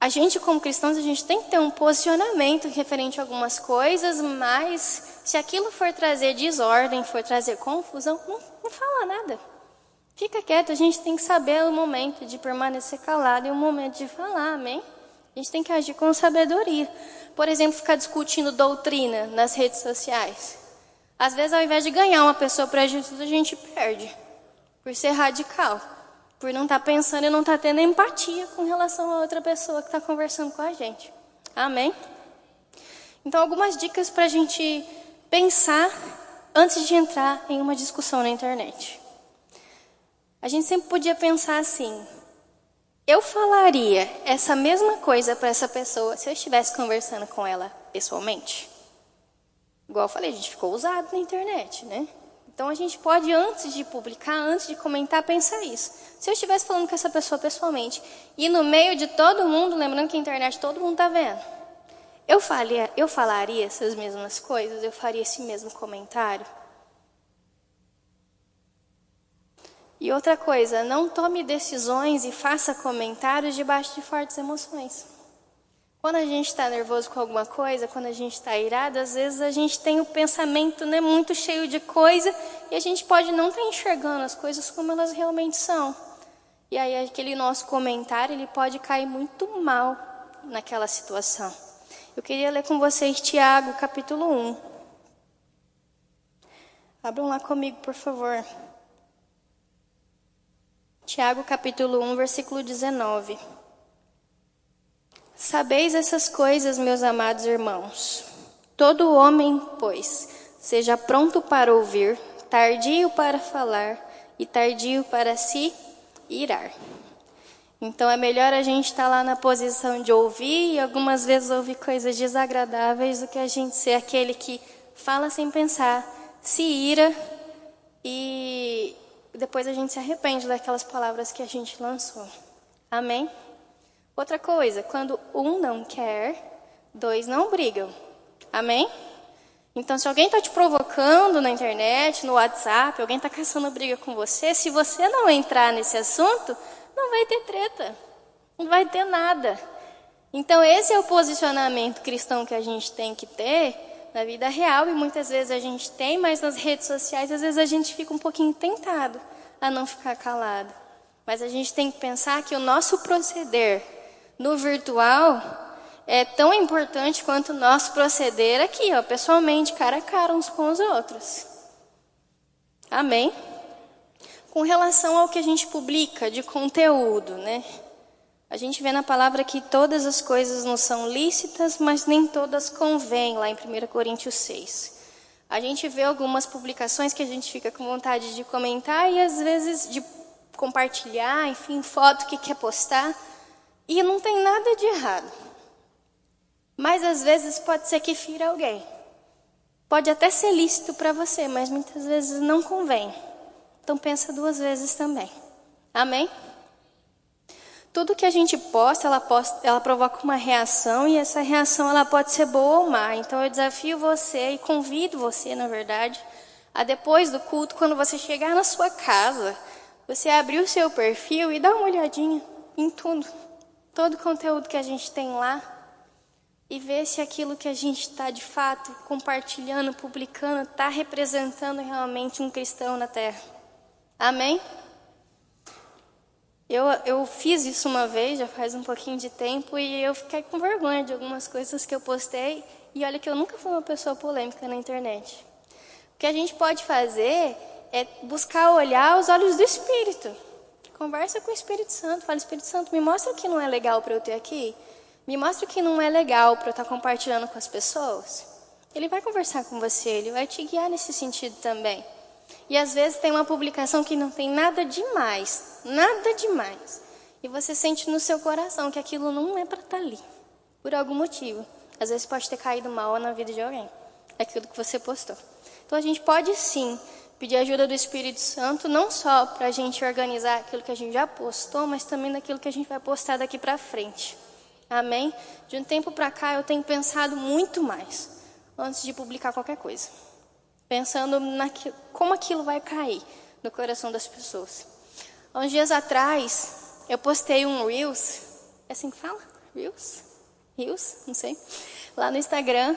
A gente, como cristãos, a gente tem que ter um posicionamento referente a algumas coisas, mas se aquilo for trazer desordem, for trazer confusão, não, não fala nada. Fica quieto, a gente tem que saber o momento de permanecer calado e o momento de falar, amém? A gente tem que agir com sabedoria. Por exemplo, ficar discutindo doutrina nas redes sociais. Às vezes, ao invés de ganhar uma pessoa para Jesus, a gente perde. Por ser radical por não estar tá pensando e não estar tá tendo empatia com relação a outra pessoa que está conversando com a gente. Amém? Então, algumas dicas para a gente pensar antes de entrar em uma discussão na internet. A gente sempre podia pensar assim: eu falaria essa mesma coisa para essa pessoa se eu estivesse conversando com ela pessoalmente? Igual eu falei, a gente ficou usado na internet, né? Então a gente pode, antes de publicar, antes de comentar, pensar isso. Se eu estivesse falando com essa pessoa pessoalmente e no meio de todo mundo, lembrando que a internet todo mundo está vendo, eu, falia, eu falaria essas mesmas coisas? Eu faria esse mesmo comentário? E outra coisa, não tome decisões e faça comentários debaixo de fortes emoções. Quando a gente está nervoso com alguma coisa, quando a gente está irado, às vezes a gente tem o pensamento né, muito cheio de coisa e a gente pode não estar tá enxergando as coisas como elas realmente são. E aí aquele nosso comentário ele pode cair muito mal naquela situação. Eu queria ler com vocês Tiago, capítulo 1. Abram lá comigo, por favor. Tiago, capítulo 1, versículo 19. Sabeis essas coisas, meus amados irmãos. Todo homem, pois, seja pronto para ouvir, tardio para falar e tardio para se irar. Então é melhor a gente estar tá lá na posição de ouvir e algumas vezes ouvir coisas desagradáveis do que a gente ser aquele que fala sem pensar, se ira e depois a gente se arrepende daquelas palavras que a gente lançou. Amém? Outra coisa, quando um não quer, dois não brigam. Amém? Então, se alguém está te provocando na internet, no WhatsApp, alguém está caçando briga com você, se você não entrar nesse assunto, não vai ter treta, não vai ter nada. Então, esse é o posicionamento cristão que a gente tem que ter na vida real e muitas vezes a gente tem, mas nas redes sociais, às vezes a gente fica um pouquinho tentado a não ficar calado. Mas a gente tem que pensar que o nosso proceder no virtual é tão importante quanto o nosso proceder aqui, ó, pessoalmente, cara a cara uns com os outros. Amém? Com relação ao que a gente publica de conteúdo, né? A gente vê na palavra que todas as coisas não são lícitas, mas nem todas convêm, lá em 1 Coríntios 6. A gente vê algumas publicações que a gente fica com vontade de comentar e às vezes de compartilhar, enfim, foto que quer postar. E não tem nada de errado. Mas às vezes pode ser que fira alguém. Pode até ser lícito para você, mas muitas vezes não convém. Então pensa duas vezes também. Amém? Tudo que a gente posta, ela, posta, ela provoca uma reação e essa reação ela pode ser boa ou má. Então eu desafio você e convido você, na verdade, a depois do culto, quando você chegar na sua casa, você abrir o seu perfil e dar uma olhadinha em tudo todo o conteúdo que a gente tem lá e ver se aquilo que a gente está de fato compartilhando, publicando, está representando realmente um cristão na Terra. Amém? Eu, eu fiz isso uma vez, já faz um pouquinho de tempo, e eu fiquei com vergonha de algumas coisas que eu postei. E olha que eu nunca fui uma pessoa polêmica na internet. O que a gente pode fazer é buscar olhar os olhos do Espírito. Conversa com o Espírito Santo. Fala, Espírito Santo, me mostra o que não é legal para eu ter aqui. Me mostra o que não é legal para eu estar tá compartilhando com as pessoas. Ele vai conversar com você, ele vai te guiar nesse sentido também. E às vezes tem uma publicação que não tem nada demais, nada demais. E você sente no seu coração que aquilo não é para estar tá ali, por algum motivo. Às vezes pode ter caído mal na vida de alguém, aquilo que você postou. Então a gente pode sim pedir ajuda do Espírito Santo, não só para a gente organizar aquilo que a gente já postou, mas também daquilo que a gente vai postar daqui para frente. Amém? De um tempo para cá eu tenho pensado muito mais antes de publicar qualquer coisa. Pensando naquilo, como aquilo vai cair no coração das pessoas. Há uns dias atrás, eu postei um Reels, é assim que fala? Reels? Reels? Não sei. Lá no Instagram.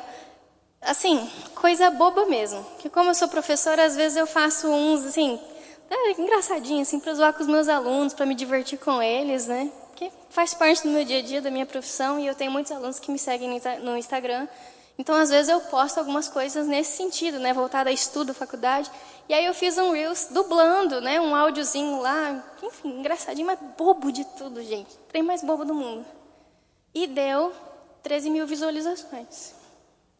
Assim, coisa boba mesmo. Que como eu sou professora, às vezes eu faço uns, assim, é, engraçadinho, assim, para zoar com os meus alunos, para me divertir com eles, né? Que faz parte do meu dia a dia, da minha profissão, e eu tenho muitos alunos que me seguem no Instagram. Então, às vezes, eu posto algumas coisas nesse sentido, né? Voltada a estudo, faculdade. E aí eu fiz um Reels dublando, né? Um áudiozinho lá. Enfim, engraçadinho, mas bobo de tudo, gente. Trem mais bobo do mundo. E deu 13 mil visualizações.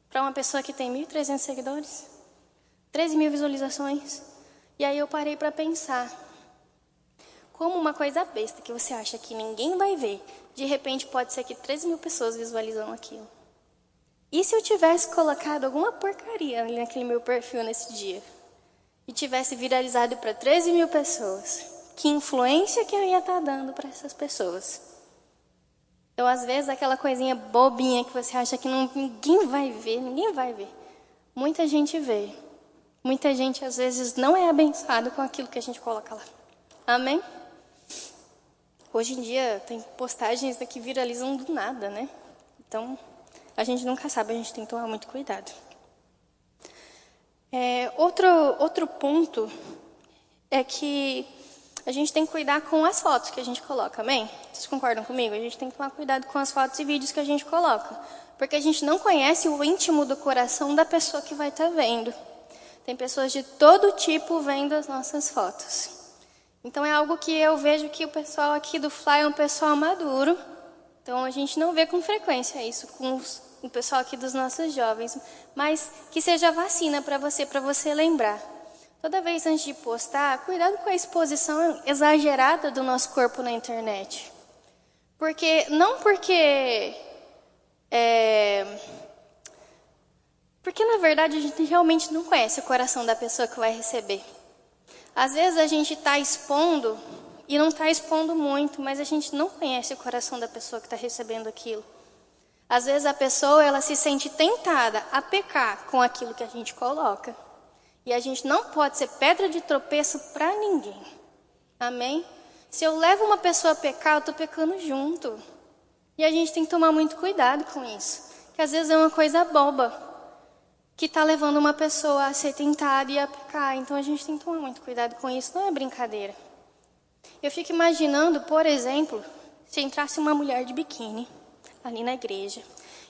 Para uma pessoa que tem 1.300 seguidores. 13 mil visualizações. E aí eu parei para pensar. Como uma coisa besta que você acha que ninguém vai ver, de repente pode ser que 13 mil pessoas visualizam aquilo. E se eu tivesse colocado alguma porcaria naquele meu perfil nesse dia? E tivesse viralizado para 13 mil pessoas? Que influência que eu ia estar tá dando para essas pessoas? Então, às vezes, aquela coisinha bobinha que você acha que não, ninguém vai ver, ninguém vai ver. Muita gente vê. Muita gente, às vezes, não é abençoado com aquilo que a gente coloca lá. Amém? Hoje em dia, tem postagens que viralizam do nada, né? Então, a gente nunca sabe, a gente tem que tomar muito cuidado. É, outro, outro ponto é que a gente tem que cuidar com as fotos que a gente coloca, amém? Vocês concordam comigo? A gente tem que tomar cuidado com as fotos e vídeos que a gente coloca. Porque a gente não conhece o íntimo do coração da pessoa que vai estar tá vendo. Tem pessoas de todo tipo vendo as nossas fotos. Então é algo que eu vejo que o pessoal aqui do Fly é um pessoal maduro. Então a gente não vê com frequência isso com os o pessoal aqui dos nossos jovens, mas que seja vacina para você, para você lembrar. Toda vez antes de postar, cuidado com a exposição exagerada do nosso corpo na internet. Porque, não porque. É, porque na verdade a gente realmente não conhece o coração da pessoa que vai receber. Às vezes a gente está expondo e não está expondo muito, mas a gente não conhece o coração da pessoa que está recebendo aquilo. Às vezes a pessoa ela se sente tentada a pecar com aquilo que a gente coloca. E a gente não pode ser pedra de tropeço para ninguém. Amém? Se eu levo uma pessoa a pecar, eu estou pecando junto. E a gente tem que tomar muito cuidado com isso. Que às vezes é uma coisa boba que está levando uma pessoa a ser tentada e a pecar. Então a gente tem que tomar muito cuidado com isso. Não é brincadeira. Eu fico imaginando, por exemplo, se entrasse uma mulher de biquíni ali na igreja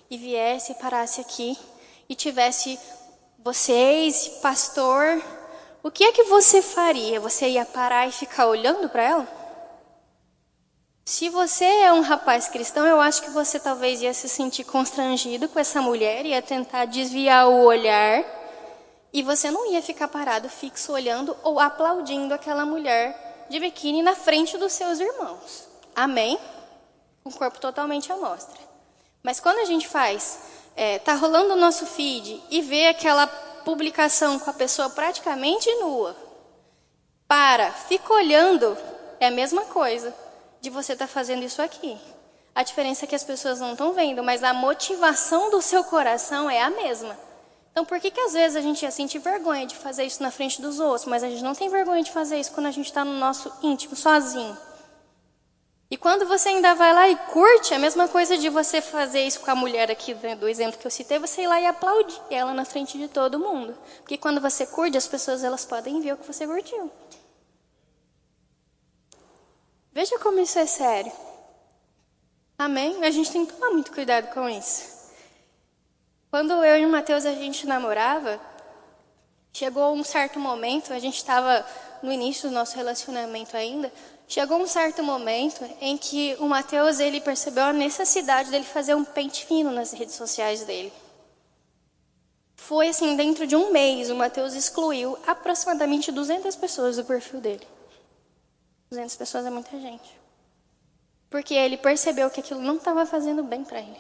e viesse e parasse aqui e tivesse vocês, pastor, o que é que você faria? Você ia parar e ficar olhando para ela? Se você é um rapaz cristão, eu acho que você talvez ia se sentir constrangido com essa mulher, ia tentar desviar o olhar, e você não ia ficar parado fixo olhando ou aplaudindo aquela mulher de biquíni na frente dos seus irmãos. Amém? Com o corpo totalmente à mostra. Mas quando a gente faz, é, tá rolando o nosso feed e vê aquela publicação com a pessoa praticamente nua, para, fica olhando, é a mesma coisa de você estar tá fazendo isso aqui. A diferença é que as pessoas não estão vendo, mas a motivação do seu coração é a mesma. Então, por que, que às vezes a gente ia sentir vergonha de fazer isso na frente dos outros, mas a gente não tem vergonha de fazer isso quando a gente está no nosso íntimo, sozinho? E quando você ainda vai lá e curte, é a mesma coisa de você fazer isso com a mulher aqui né, do exemplo que eu citei, você ir lá e aplaudir ela na frente de todo mundo. Porque quando você curte, as pessoas elas podem ver o que você curtiu. Veja como isso é sério. Amém? A gente tem que tomar muito cuidado com isso. Quando eu e o Mateus a gente namorava, chegou um certo momento, a gente estava no início do nosso relacionamento ainda, Chegou um certo momento em que o Mateus ele percebeu a necessidade dele fazer um pente fino nas redes sociais dele. Foi assim, dentro de um mês, o Mateus excluiu aproximadamente 200 pessoas do perfil dele. 200 pessoas é muita gente. Porque ele percebeu que aquilo não estava fazendo bem para ele.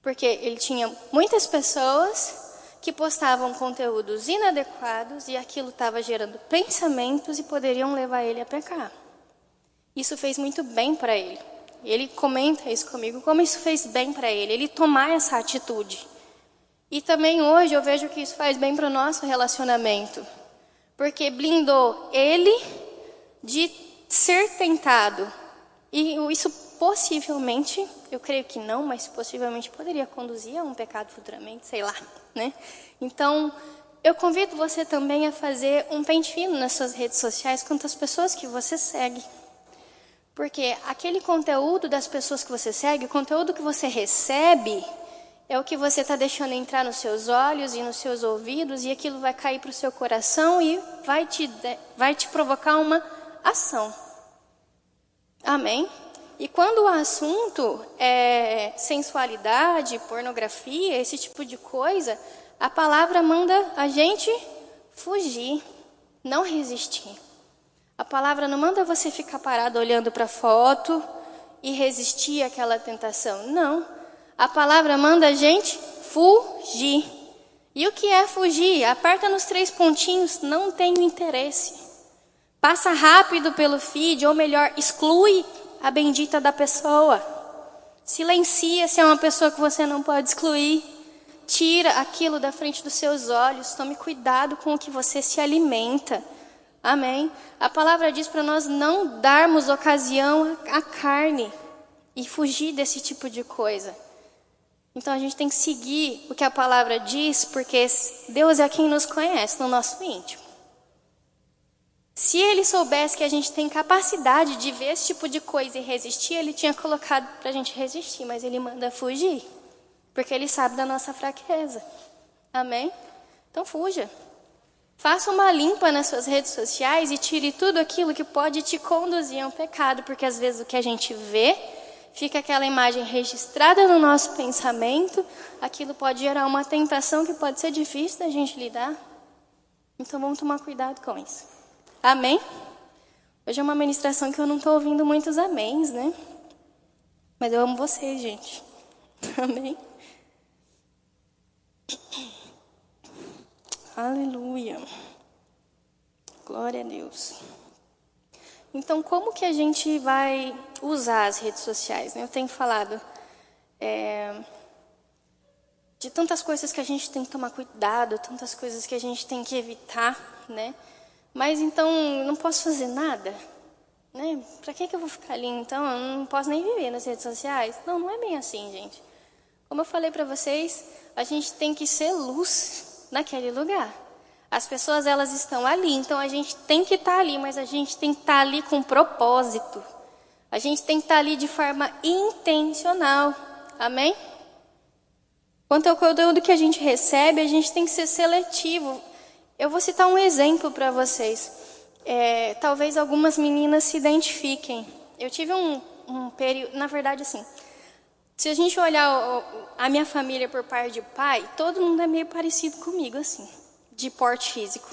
Porque ele tinha muitas pessoas que postavam conteúdos inadequados e aquilo estava gerando pensamentos e poderiam levar ele a pecar. Isso fez muito bem para ele. Ele comenta isso comigo, como isso fez bem para ele, ele tomar essa atitude. E também hoje eu vejo que isso faz bem para o nosso relacionamento. Porque blindou ele de ser tentado. E isso possivelmente, eu creio que não, mas possivelmente poderia conduzir a um pecado futuramente, sei lá, né? Então, eu convido você também a fazer um pente fino nas suas redes sociais quanto às pessoas que você segue. Porque aquele conteúdo das pessoas que você segue, o conteúdo que você recebe, é o que você está deixando entrar nos seus olhos e nos seus ouvidos, e aquilo vai cair para o seu coração e vai te, vai te provocar uma ação. Amém? E quando o assunto é sensualidade, pornografia, esse tipo de coisa, a palavra manda a gente fugir, não resistir. A palavra não manda você ficar parado olhando para a foto e resistir àquela tentação. Não. A palavra manda a gente fugir. E o que é fugir? Aperta nos três pontinhos, não tenho interesse. Passa rápido pelo feed, ou melhor, exclui a bendita da pessoa. Silencia se é uma pessoa que você não pode excluir. Tira aquilo da frente dos seus olhos. Tome cuidado com o que você se alimenta. Amém? A palavra diz para nós não darmos ocasião à carne e fugir desse tipo de coisa. Então a gente tem que seguir o que a palavra diz, porque Deus é quem nos conhece no nosso íntimo. Se ele soubesse que a gente tem capacidade de ver esse tipo de coisa e resistir, ele tinha colocado para a gente resistir, mas ele manda fugir, porque ele sabe da nossa fraqueza. Amém? Então fuja. Faça uma limpa nas suas redes sociais e tire tudo aquilo que pode te conduzir a um pecado, porque às vezes o que a gente vê fica aquela imagem registrada no nosso pensamento, aquilo pode gerar uma tentação que pode ser difícil da gente lidar. Então vamos tomar cuidado com isso. Amém? Hoje é uma ministração que eu não estou ouvindo muitos améns, né? Mas eu amo vocês, gente. [laughs] Amém? Aleluia. Glória a Deus. Então, como que a gente vai usar as redes sociais? Né? Eu tenho falado é, de tantas coisas que a gente tem que tomar cuidado, tantas coisas que a gente tem que evitar, né? Mas então, não posso fazer nada? Né? Para que, que eu vou ficar ali então? Eu não posso nem viver nas redes sociais? Não, não é bem assim, gente. Como eu falei para vocês, a gente tem que ser luz naquele lugar. As pessoas elas estão ali, então a gente tem que estar tá ali, mas a gente tem que estar tá ali com propósito. A gente tem que estar tá ali de forma intencional. Amém? Quanto ao conteúdo que a gente recebe, a gente tem que ser seletivo. Eu vou citar um exemplo para vocês. É, talvez algumas meninas se identifiquem. Eu tive um, um período, na verdade, assim, se a gente olhar a minha família por parte de pai, todo mundo é meio parecido comigo, assim, de porte físico.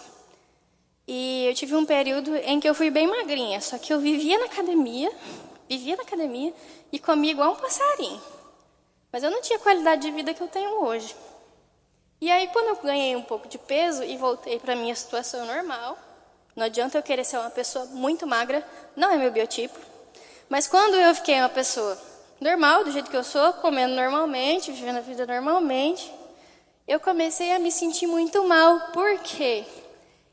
E eu tive um período em que eu fui bem magrinha, só que eu vivia na academia, vivia na academia e comia igual um passarinho. Mas eu não tinha a qualidade de vida que eu tenho hoje. E aí, quando eu ganhei um pouco de peso e voltei para a minha situação normal, não adianta eu querer ser uma pessoa muito magra, não é meu biotipo. Mas quando eu fiquei uma pessoa normal, do jeito que eu sou, comendo normalmente, vivendo a vida normalmente, eu comecei a me sentir muito mal. Por quê?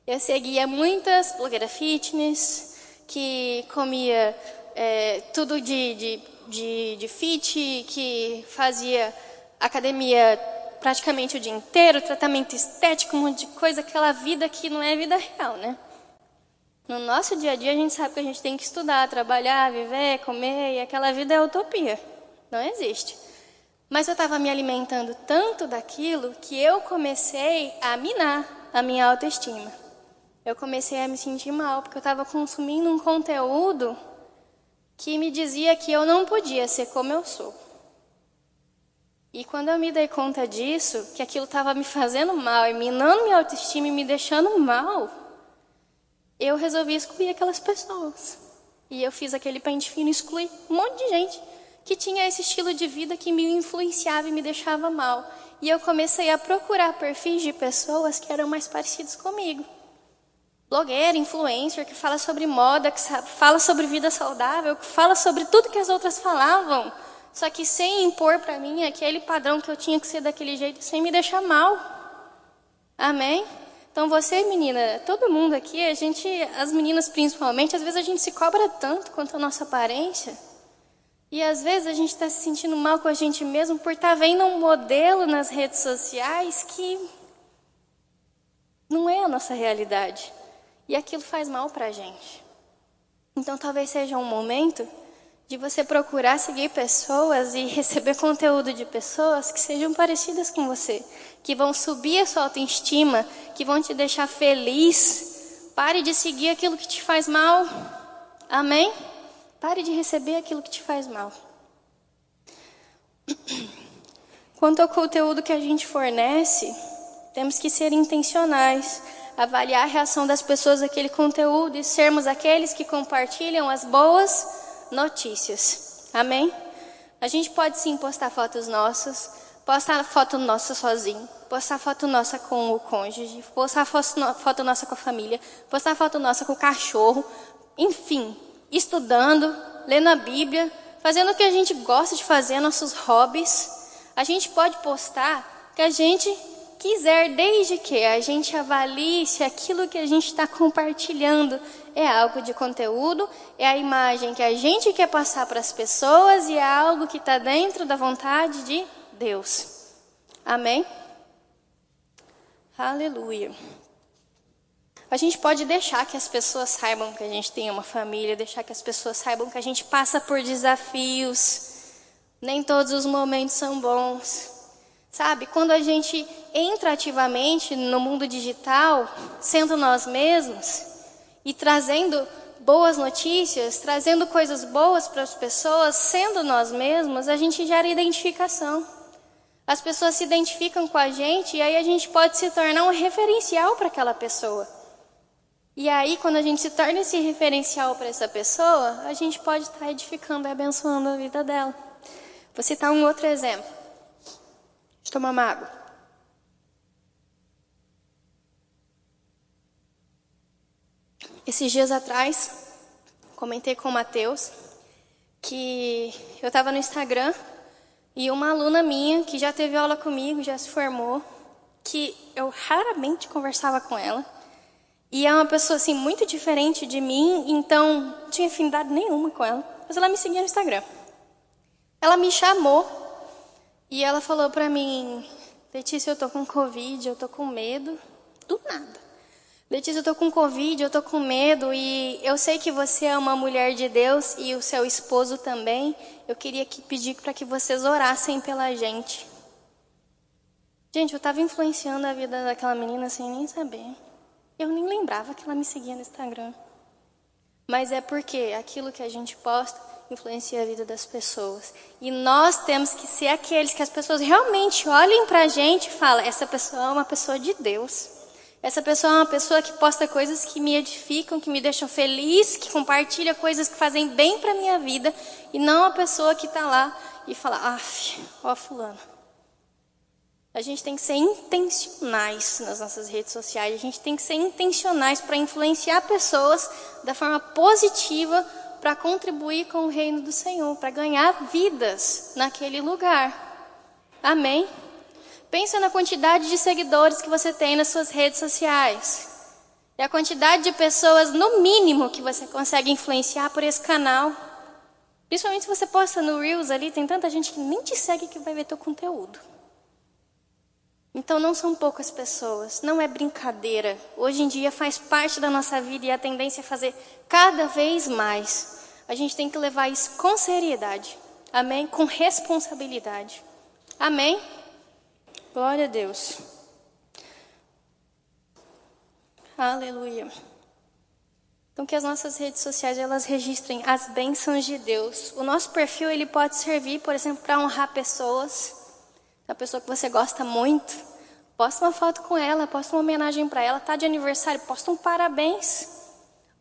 Eu seguia muitas blogueiras fitness, que comia é, tudo de, de, de, de fit, que fazia academia praticamente o dia inteiro, tratamento estético, um monte de coisa, aquela vida que não é vida real, né? No nosso dia a dia, a gente sabe que a gente tem que estudar, trabalhar, viver, comer, e aquela vida é utopia. Não existe. Mas eu estava me alimentando tanto daquilo que eu comecei a minar a minha autoestima. Eu comecei a me sentir mal, porque eu estava consumindo um conteúdo que me dizia que eu não podia ser como eu sou. E quando eu me dei conta disso, que aquilo estava me fazendo mal, e minando minha autoestima e me deixando mal, eu resolvi excluir aquelas pessoas. E eu fiz aquele pente fino, excluir um monte de gente que tinha esse estilo de vida que me influenciava e me deixava mal. E eu comecei a procurar perfis de pessoas que eram mais parecidos comigo. Blogueira, influencer, que fala sobre moda, que fala sobre vida saudável, que fala sobre tudo que as outras falavam, só que sem impor para mim aquele padrão que eu tinha que ser daquele jeito, sem me deixar mal. Amém? Então você, menina, todo mundo aqui, a gente, as meninas principalmente, às vezes a gente se cobra tanto quanto a nossa aparência. E às vezes a gente está se sentindo mal com a gente mesmo por estar tá vendo um modelo nas redes sociais que não é a nossa realidade. E aquilo faz mal para a gente. Então talvez seja um momento de você procurar seguir pessoas e receber conteúdo de pessoas que sejam parecidas com você, que vão subir a sua autoestima, que vão te deixar feliz. Pare de seguir aquilo que te faz mal. Amém? Pare de receber aquilo que te faz mal. Quanto ao conteúdo que a gente fornece, temos que ser intencionais, avaliar a reação das pessoas àquele conteúdo e sermos aqueles que compartilham as boas notícias. Amém? A gente pode sim postar fotos nossas, postar foto nossa sozinho, postar foto nossa com o cônjuge, postar foto nossa com a família, postar foto nossa com o cachorro, enfim, estudando, lendo a Bíblia, fazendo o que a gente gosta de fazer, nossos hobbies. A gente pode postar que a gente quiser, desde que a gente avalie se aquilo que a gente está compartilhando é algo de conteúdo, é a imagem que a gente quer passar para as pessoas e é algo que está dentro da vontade de Deus. Amém? Aleluia. A gente pode deixar que as pessoas saibam que a gente tem uma família, deixar que as pessoas saibam que a gente passa por desafios. Nem todos os momentos são bons. Sabe, quando a gente entra ativamente no mundo digital, sendo nós mesmos e trazendo boas notícias, trazendo coisas boas para as pessoas, sendo nós mesmos, a gente gera identificação. As pessoas se identificam com a gente e aí a gente pode se tornar um referencial para aquela pessoa. E aí, quando a gente se torna esse referencial para essa pessoa, a gente pode estar edificando e abençoando a vida dela. Vou citar um outro exemplo. Deixa eu tomar uma água. Esses dias atrás, comentei com o Matheus que eu estava no Instagram e uma aluna minha que já teve aula comigo, já se formou, que eu raramente conversava com ela. E é uma pessoa assim muito diferente de mim, então não tinha afinidade nenhuma com ela. Mas ela me seguia no Instagram. Ela me chamou e ela falou para mim, Letícia, eu tô com Covid, eu tô com medo. Do nada. Letícia, eu tô com Covid, eu tô com medo e eu sei que você é uma mulher de Deus e o seu esposo também. Eu queria que, pedir para que vocês orassem pela gente. Gente, eu estava influenciando a vida daquela menina sem nem saber. Eu nem lembrava que ela me seguia no Instagram. Mas é porque aquilo que a gente posta influencia a vida das pessoas. E nós temos que ser aqueles que as pessoas realmente olhem para a gente e falam: essa pessoa é uma pessoa de Deus. Essa pessoa é uma pessoa que posta coisas que me edificam, que me deixam feliz, que compartilha coisas que fazem bem para minha vida, e não a pessoa que está lá e fala: af, ó fulano. A gente tem que ser intencionais nas nossas redes sociais, a gente tem que ser intencionais para influenciar pessoas da forma positiva para contribuir com o reino do Senhor, para ganhar vidas naquele lugar. Amém? Pensa na quantidade de seguidores que você tem nas suas redes sociais. E a quantidade de pessoas, no mínimo, que você consegue influenciar por esse canal. Principalmente se você posta no Reels ali, tem tanta gente que nem te segue que vai ver teu conteúdo. Então não são poucas pessoas, não é brincadeira. Hoje em dia faz parte da nossa vida e a tendência é fazer cada vez mais. A gente tem que levar isso com seriedade. Amém? Com responsabilidade. Amém? Glória a Deus. Aleluia. Então que as nossas redes sociais elas registrem as bênçãos de Deus. O nosso perfil ele pode servir, por exemplo, para honrar pessoas a pessoa que você gosta muito, posta uma foto com ela, posta uma homenagem para ela, tá de aniversário, posta um parabéns.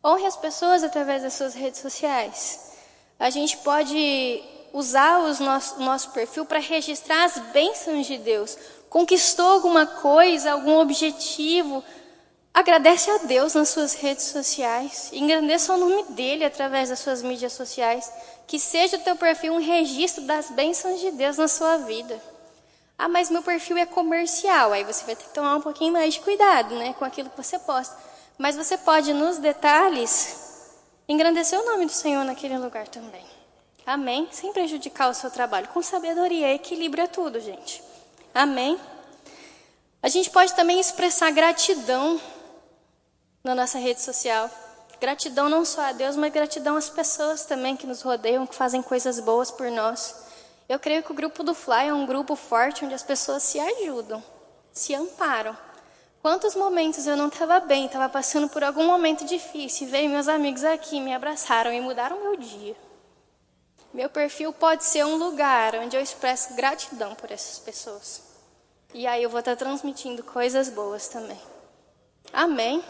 Honre as pessoas através das suas redes sociais. A gente pode usar o nosso, nosso perfil para registrar as bênçãos de Deus. Conquistou alguma coisa, algum objetivo, Agradece a Deus nas suas redes sociais. Engrandeça o nome dele através das suas mídias sociais. Que seja o teu perfil um registro das bênçãos de Deus na sua vida. Ah, mas meu perfil é comercial. Aí você vai ter que tomar um pouquinho mais de cuidado né, com aquilo que você posta. Mas você pode, nos detalhes, engrandecer o nome do Senhor naquele lugar também. Amém? Sem prejudicar o seu trabalho. Com sabedoria, equilíbrio é tudo, gente. Amém? A gente pode também expressar gratidão na nossa rede social. Gratidão não só a Deus, mas gratidão às pessoas também que nos rodeiam, que fazem coisas boas por nós. Eu creio que o grupo do Fly é um grupo forte onde as pessoas se ajudam, se amparam. Quantos momentos eu não estava bem, estava passando por algum momento difícil, veio meus amigos aqui, me abraçaram e mudaram meu dia. Meu perfil pode ser um lugar onde eu expresso gratidão por essas pessoas. E aí eu vou estar transmitindo coisas boas também. Amém?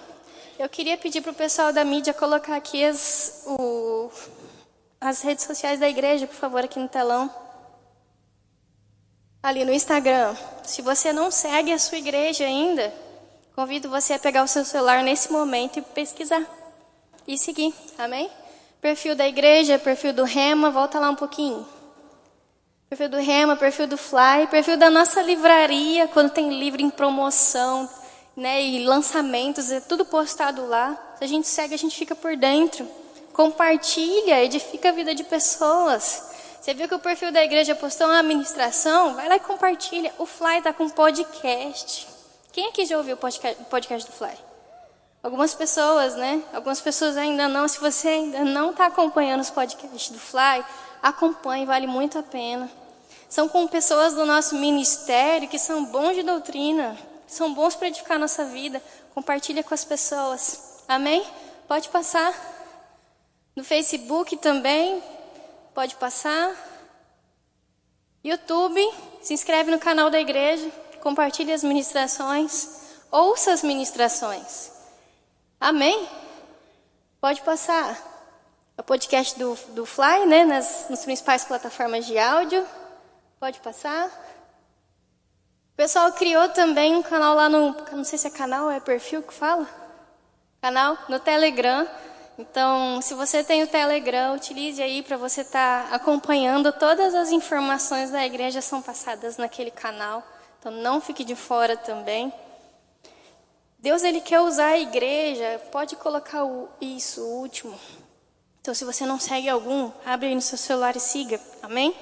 Eu queria pedir para o pessoal da mídia colocar aqui as, o, as redes sociais da igreja, por favor, aqui no telão. Ali no Instagram. Se você não segue a sua igreja ainda, convido você a pegar o seu celular nesse momento e pesquisar. E seguir. Amém? Perfil da igreja, perfil do Rema, volta lá um pouquinho. Perfil do Rema, perfil do Fly, perfil da nossa livraria, quando tem livro em promoção, né, e lançamentos, é tudo postado lá. Se a gente segue, a gente fica por dentro. Compartilha, edifica a vida de pessoas. Você viu que o perfil da igreja postou uma administração? Vai lá e compartilha. O Fly está com podcast. Quem aqui já ouviu o podcast, podcast do Fly? Algumas pessoas, né? Algumas pessoas ainda não. Se você ainda não está acompanhando os podcasts do Fly, acompanhe, vale muito a pena. São com pessoas do nosso ministério que são bons de doutrina, são bons para edificar a nossa vida. Compartilha com as pessoas. Amém? Pode passar. No Facebook também. Pode passar. YouTube. Se inscreve no canal da igreja. Compartilhe as ministrações. Ouça as ministrações. Amém? Pode passar. O podcast do, do Fly, né? Nas, nas principais plataformas de áudio. Pode passar. O pessoal criou também um canal lá no. Não sei se é canal, é perfil que fala? Canal no Telegram. Então, se você tem o Telegram, utilize aí para você estar tá acompanhando todas as informações da igreja são passadas naquele canal. Então, não fique de fora também. Deus ele quer usar a igreja, pode colocar o, isso, o último. Então, se você não segue algum, abre aí no seu celular e siga. Amém?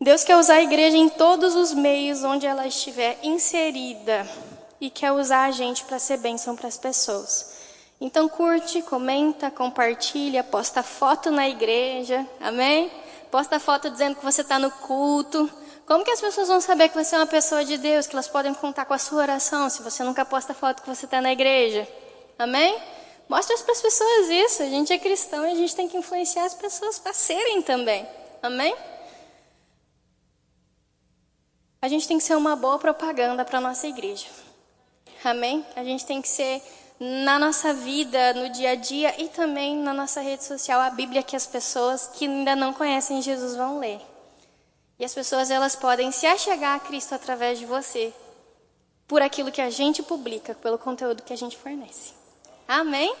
Deus quer usar a igreja em todos os meios onde ela estiver inserida e quer usar a gente para ser bênção para as pessoas. Então curte, comenta, compartilha, posta foto na igreja, amém? Posta foto dizendo que você está no culto. Como que as pessoas vão saber que você é uma pessoa de Deus, que elas podem contar com a sua oração se você nunca posta foto que você está na igreja? Amém? Mostra para as pessoas isso. A gente é cristão e a gente tem que influenciar as pessoas para serem também. Amém? A gente tem que ser uma boa propaganda para a nossa igreja. Amém? A gente tem que ser na nossa vida, no dia a dia e também na nossa rede social, a Bíblia que as pessoas que ainda não conhecem Jesus vão ler. E as pessoas elas podem se achegar a Cristo através de você, por aquilo que a gente publica, pelo conteúdo que a gente fornece. Amém?